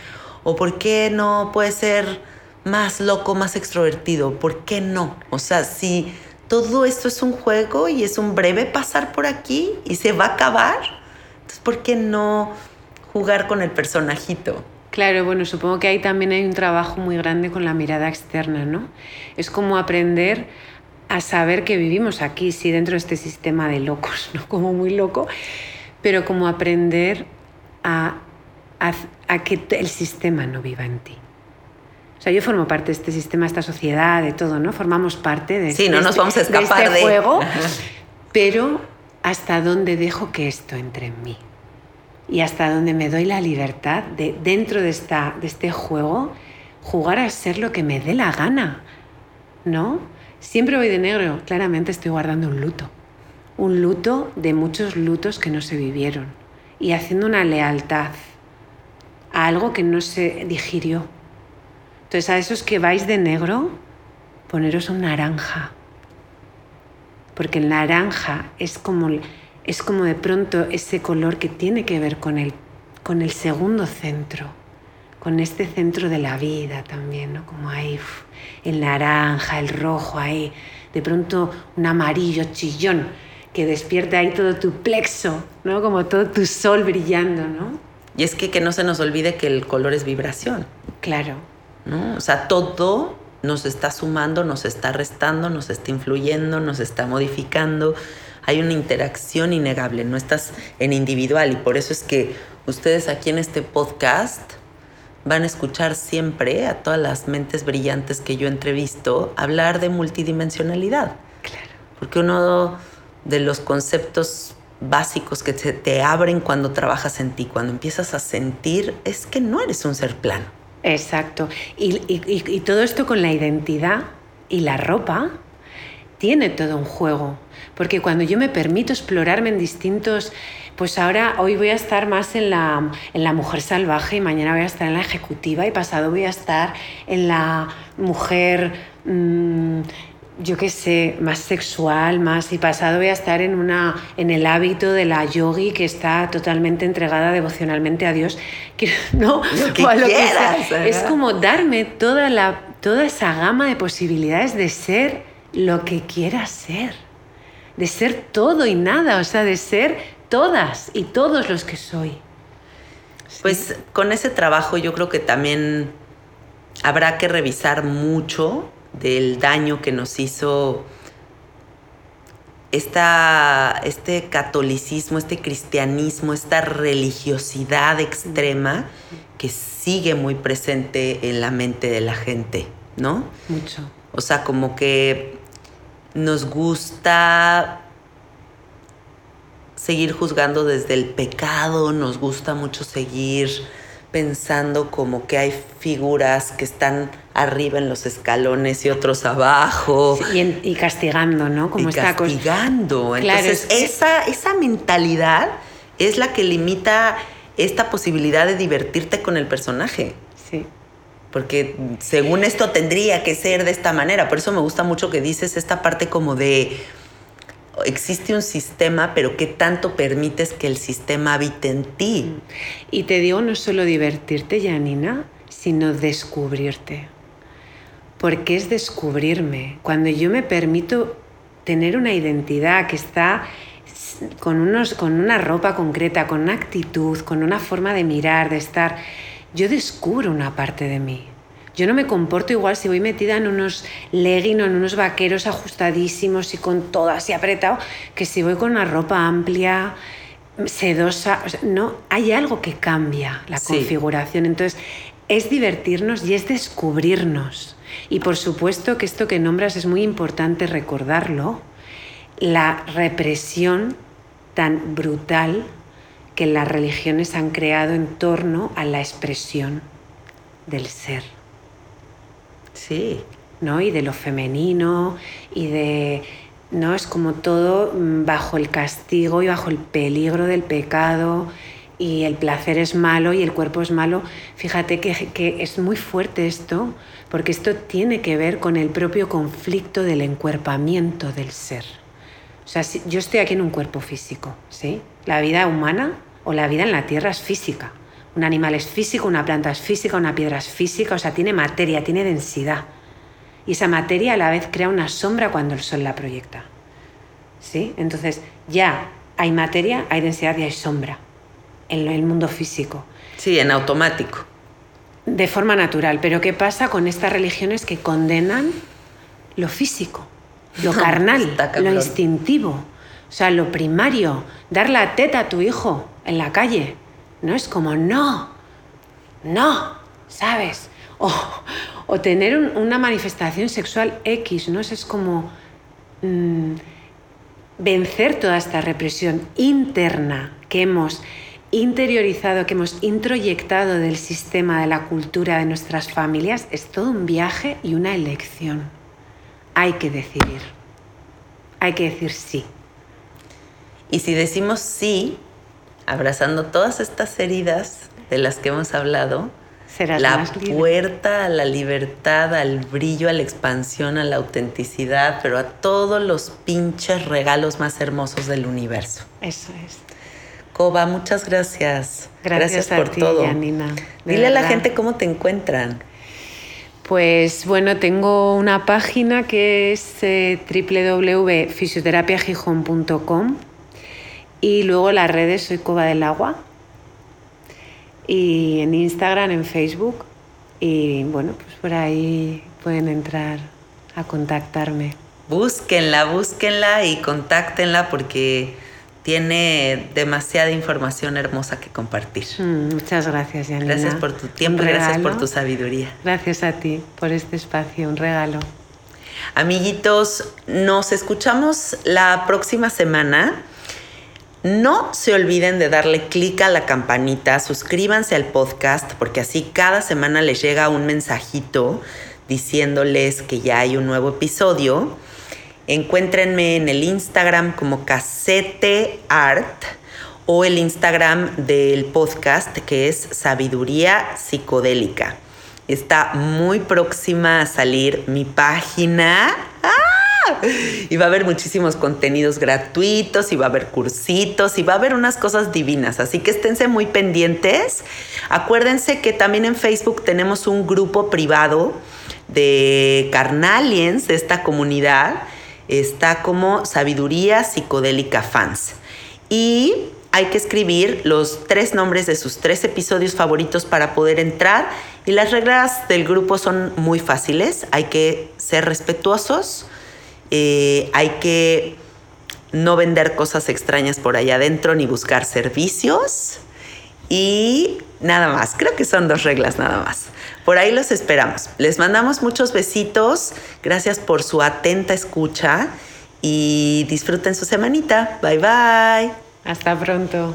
¿O por qué no puede ser más loco, más extrovertido. ¿Por qué no? O sea, si todo esto es un juego y es un breve pasar por aquí y se va a acabar, entonces ¿por qué no jugar con el personajito? Claro, bueno, supongo que ahí también hay un trabajo muy grande con la mirada externa, ¿no? Es como aprender a saber que vivimos aquí, sí, dentro de este sistema de locos, ¿no? Como muy loco, pero como aprender a, a que el sistema no viva en ti. O sea, yo formo parte de este sistema, de esta sociedad, de todo, ¿no? Formamos parte de, sí, no nos este, vamos a escapar este juego, pero hasta dónde dejo que esto entre en mí y hasta dónde me doy la libertad de, dentro de, esta, de este juego, jugar a ser lo que me dé la gana, ¿no? Siempre voy de negro, claramente estoy guardando un luto, un luto de muchos lutos que no se vivieron y haciendo una lealtad a algo que no se digirió entonces a esos que vais de negro, poneros un naranja. Porque el naranja es como, es como de pronto ese color que tiene que ver con el, con el segundo centro, con este centro de la vida también, ¿no? Como ahí el naranja, el rojo ahí, de pronto un amarillo chillón que despierta ahí todo tu plexo, ¿no? Como todo tu sol brillando, ¿no? Y es que que no se nos olvide que el color es vibración. Claro. O sea, todo nos está sumando, nos está restando, nos está influyendo, nos está modificando. Hay una interacción innegable, no estás en individual y por eso es que ustedes aquí en este podcast van a escuchar siempre a todas las mentes brillantes que yo entrevisto hablar de multidimensionalidad. Claro. Porque uno de los conceptos básicos que te, te abren cuando trabajas en ti, cuando empiezas a sentir, es que no eres un ser plano. Exacto. Y, y- y- y todo esto con la identidad y la ropa tiene todo un juego. Porque cuando yo me permito explorarme en distintos... Pues ahora, hoy voy a estar más en la, en la mujer salvaje y mañana voy a estar en la ejecutiva y pasado voy a estar en la mujer, mm, yo qué sé, más sexual, más... Y pasado voy a estar en, una, en el hábito de la yogi que está totalmente entregada devocionalmente a Dios. Que, ¿no? Lo que O a lo quieras. Es como darme toda, la, toda esa gama de posibilidades de ser lo que quiera ser. De ser todo y nada, o sea, de ser todas y todos los que soy. Pues con ese trabajo yo creo que también habrá que revisar mucho del daño que nos hizo esta, este catolicismo, este cristianismo, esta religiosidad extrema que sigue muy presente en la mente de la gente, ¿no? Mucho. O sea, como que nos gusta seguir juzgando desde el pecado, nos gusta mucho seguir pensando como que hay figuras que están arriba en los escalones y otros abajo. Y, en- y castigando, ¿no? Como y cosa. castigando. Claro, Entonces, es esa, esa mentalidad es la que limita esta posibilidad de divertirte con el personaje. Sí. Porque según esto tendría que ser de esta manera. Por eso me gusta mucho que dices esta parte como de existe un sistema, pero ¿qué tanto permites que el sistema habite en ti? Y te digo no solo divertirte, Janina, sino descubrirte. Porque es descubrirme. Cuando yo me permito tener una identidad que está con, unos, con una ropa concreta, con una actitud, con una forma de mirar, de estar, yo descubro una parte de mí. Yo no me comporto igual si voy metida en unos leggings o en unos vaqueros ajustadísimos y con todo así apretado, que si voy con una ropa amplia, sedosa. O sea, no, hay algo que cambia la Sí. configuración. Entonces, es divertirnos y es descubrirnos. Y por supuesto que esto que nombras es muy importante recordarlo, la represión tan brutal que las religiones han creado en torno a la expresión del ser. Sí. ¿no? Y de lo femenino y de no es como todo mm, bajo el castigo y bajo el peligro del pecado y el placer es malo y el cuerpo es malo. Fíjate que, que es muy fuerte esto, porque esto tiene que ver con el propio conflicto del encuerpamiento del ser. O sea, yo estoy aquí en un cuerpo físico, ¿sí? La vida humana o la vida en la tierra es física. Un animal es físico, una planta es física, una piedra es física, o sea, tiene materia, tiene densidad. Y esa materia a la vez crea una sombra cuando el sol la proyecta. ¿Sí? Entonces, ya hay materia, hay densidad y hay sombra en el mundo físico Sí, en automático. de forma natural. Pero ¿qué pasa con estas religiones que condenan lo físico, lo carnal, lo instintivo? O sea, lo primario, dar la teta a tu hijo en la calle. No es como, no, no, ¿sabes? O, o tener un- una manifestación sexual X, ¿no? Es como mm, vencer toda esta represión interna que hemos interiorizado, que hemos introyectado del sistema, de la cultura, de nuestras familias, es todo un viaje y una elección. Hay que decidir. Hay que decir sí. Y si decimos sí, abrazando todas estas heridas de las que hemos hablado, Serás la puerta a la libertad, al brillo, a la expansión, a la autenticidad, pero a todos los pinches regalos más hermosos del universo. Eso es. Coba, muchas gracias. Gracias, a por ti, todo. Janina. Dile a la gente cómo te encuentran. Pues bueno, tengo una página que es eh, www.fisioterapiagijón.com y luego las redes soy Coba del Agua y en Instagram, en Facebook y bueno, pues por ahí pueden entrar a contactarme. Búsquenla, búsquenla y contáctenla porque tiene demasiada información hermosa que compartir. Mm, muchas gracias, Janina. Gracias por tu tiempo y gracias por tu sabiduría. Gracias a ti por este espacio, un regalo. Amiguitos, nos escuchamos la próxima semana. No se olviden de darle clic a la campanita, suscríbanse al podcast porque así cada semana les llega un mensajito diciéndoles que ya hay un nuevo episodio. Encuéntrenme en el Instagram como Casete Art o el Instagram del podcast que es Sabiduría Psicodélica. Está muy próxima a salir mi página. ¡Ah! Y va a haber muchísimos contenidos gratuitos, y va a haber cursitos, y va a haber unas cosas divinas. Así que esténse muy pendientes. Acuérdense que también en Facebook tenemos un grupo privado de carnaliens de esta comunidad. Está como Sabiduría Psicodélica Fans. Y hay que escribir los tres nombres de sus tres episodios favoritos para poder entrar. Y las reglas del grupo son muy fáciles. Hay que ser respetuosos. Eh, hay que no vender cosas extrañas por allá adentro ni buscar servicios. Y nada más. Creo que son dos reglas nada más. Por ahí los esperamos. Les mandamos muchos besitos. Gracias por su atenta escucha. Y disfruten su semanita. Bye bye. Hasta pronto.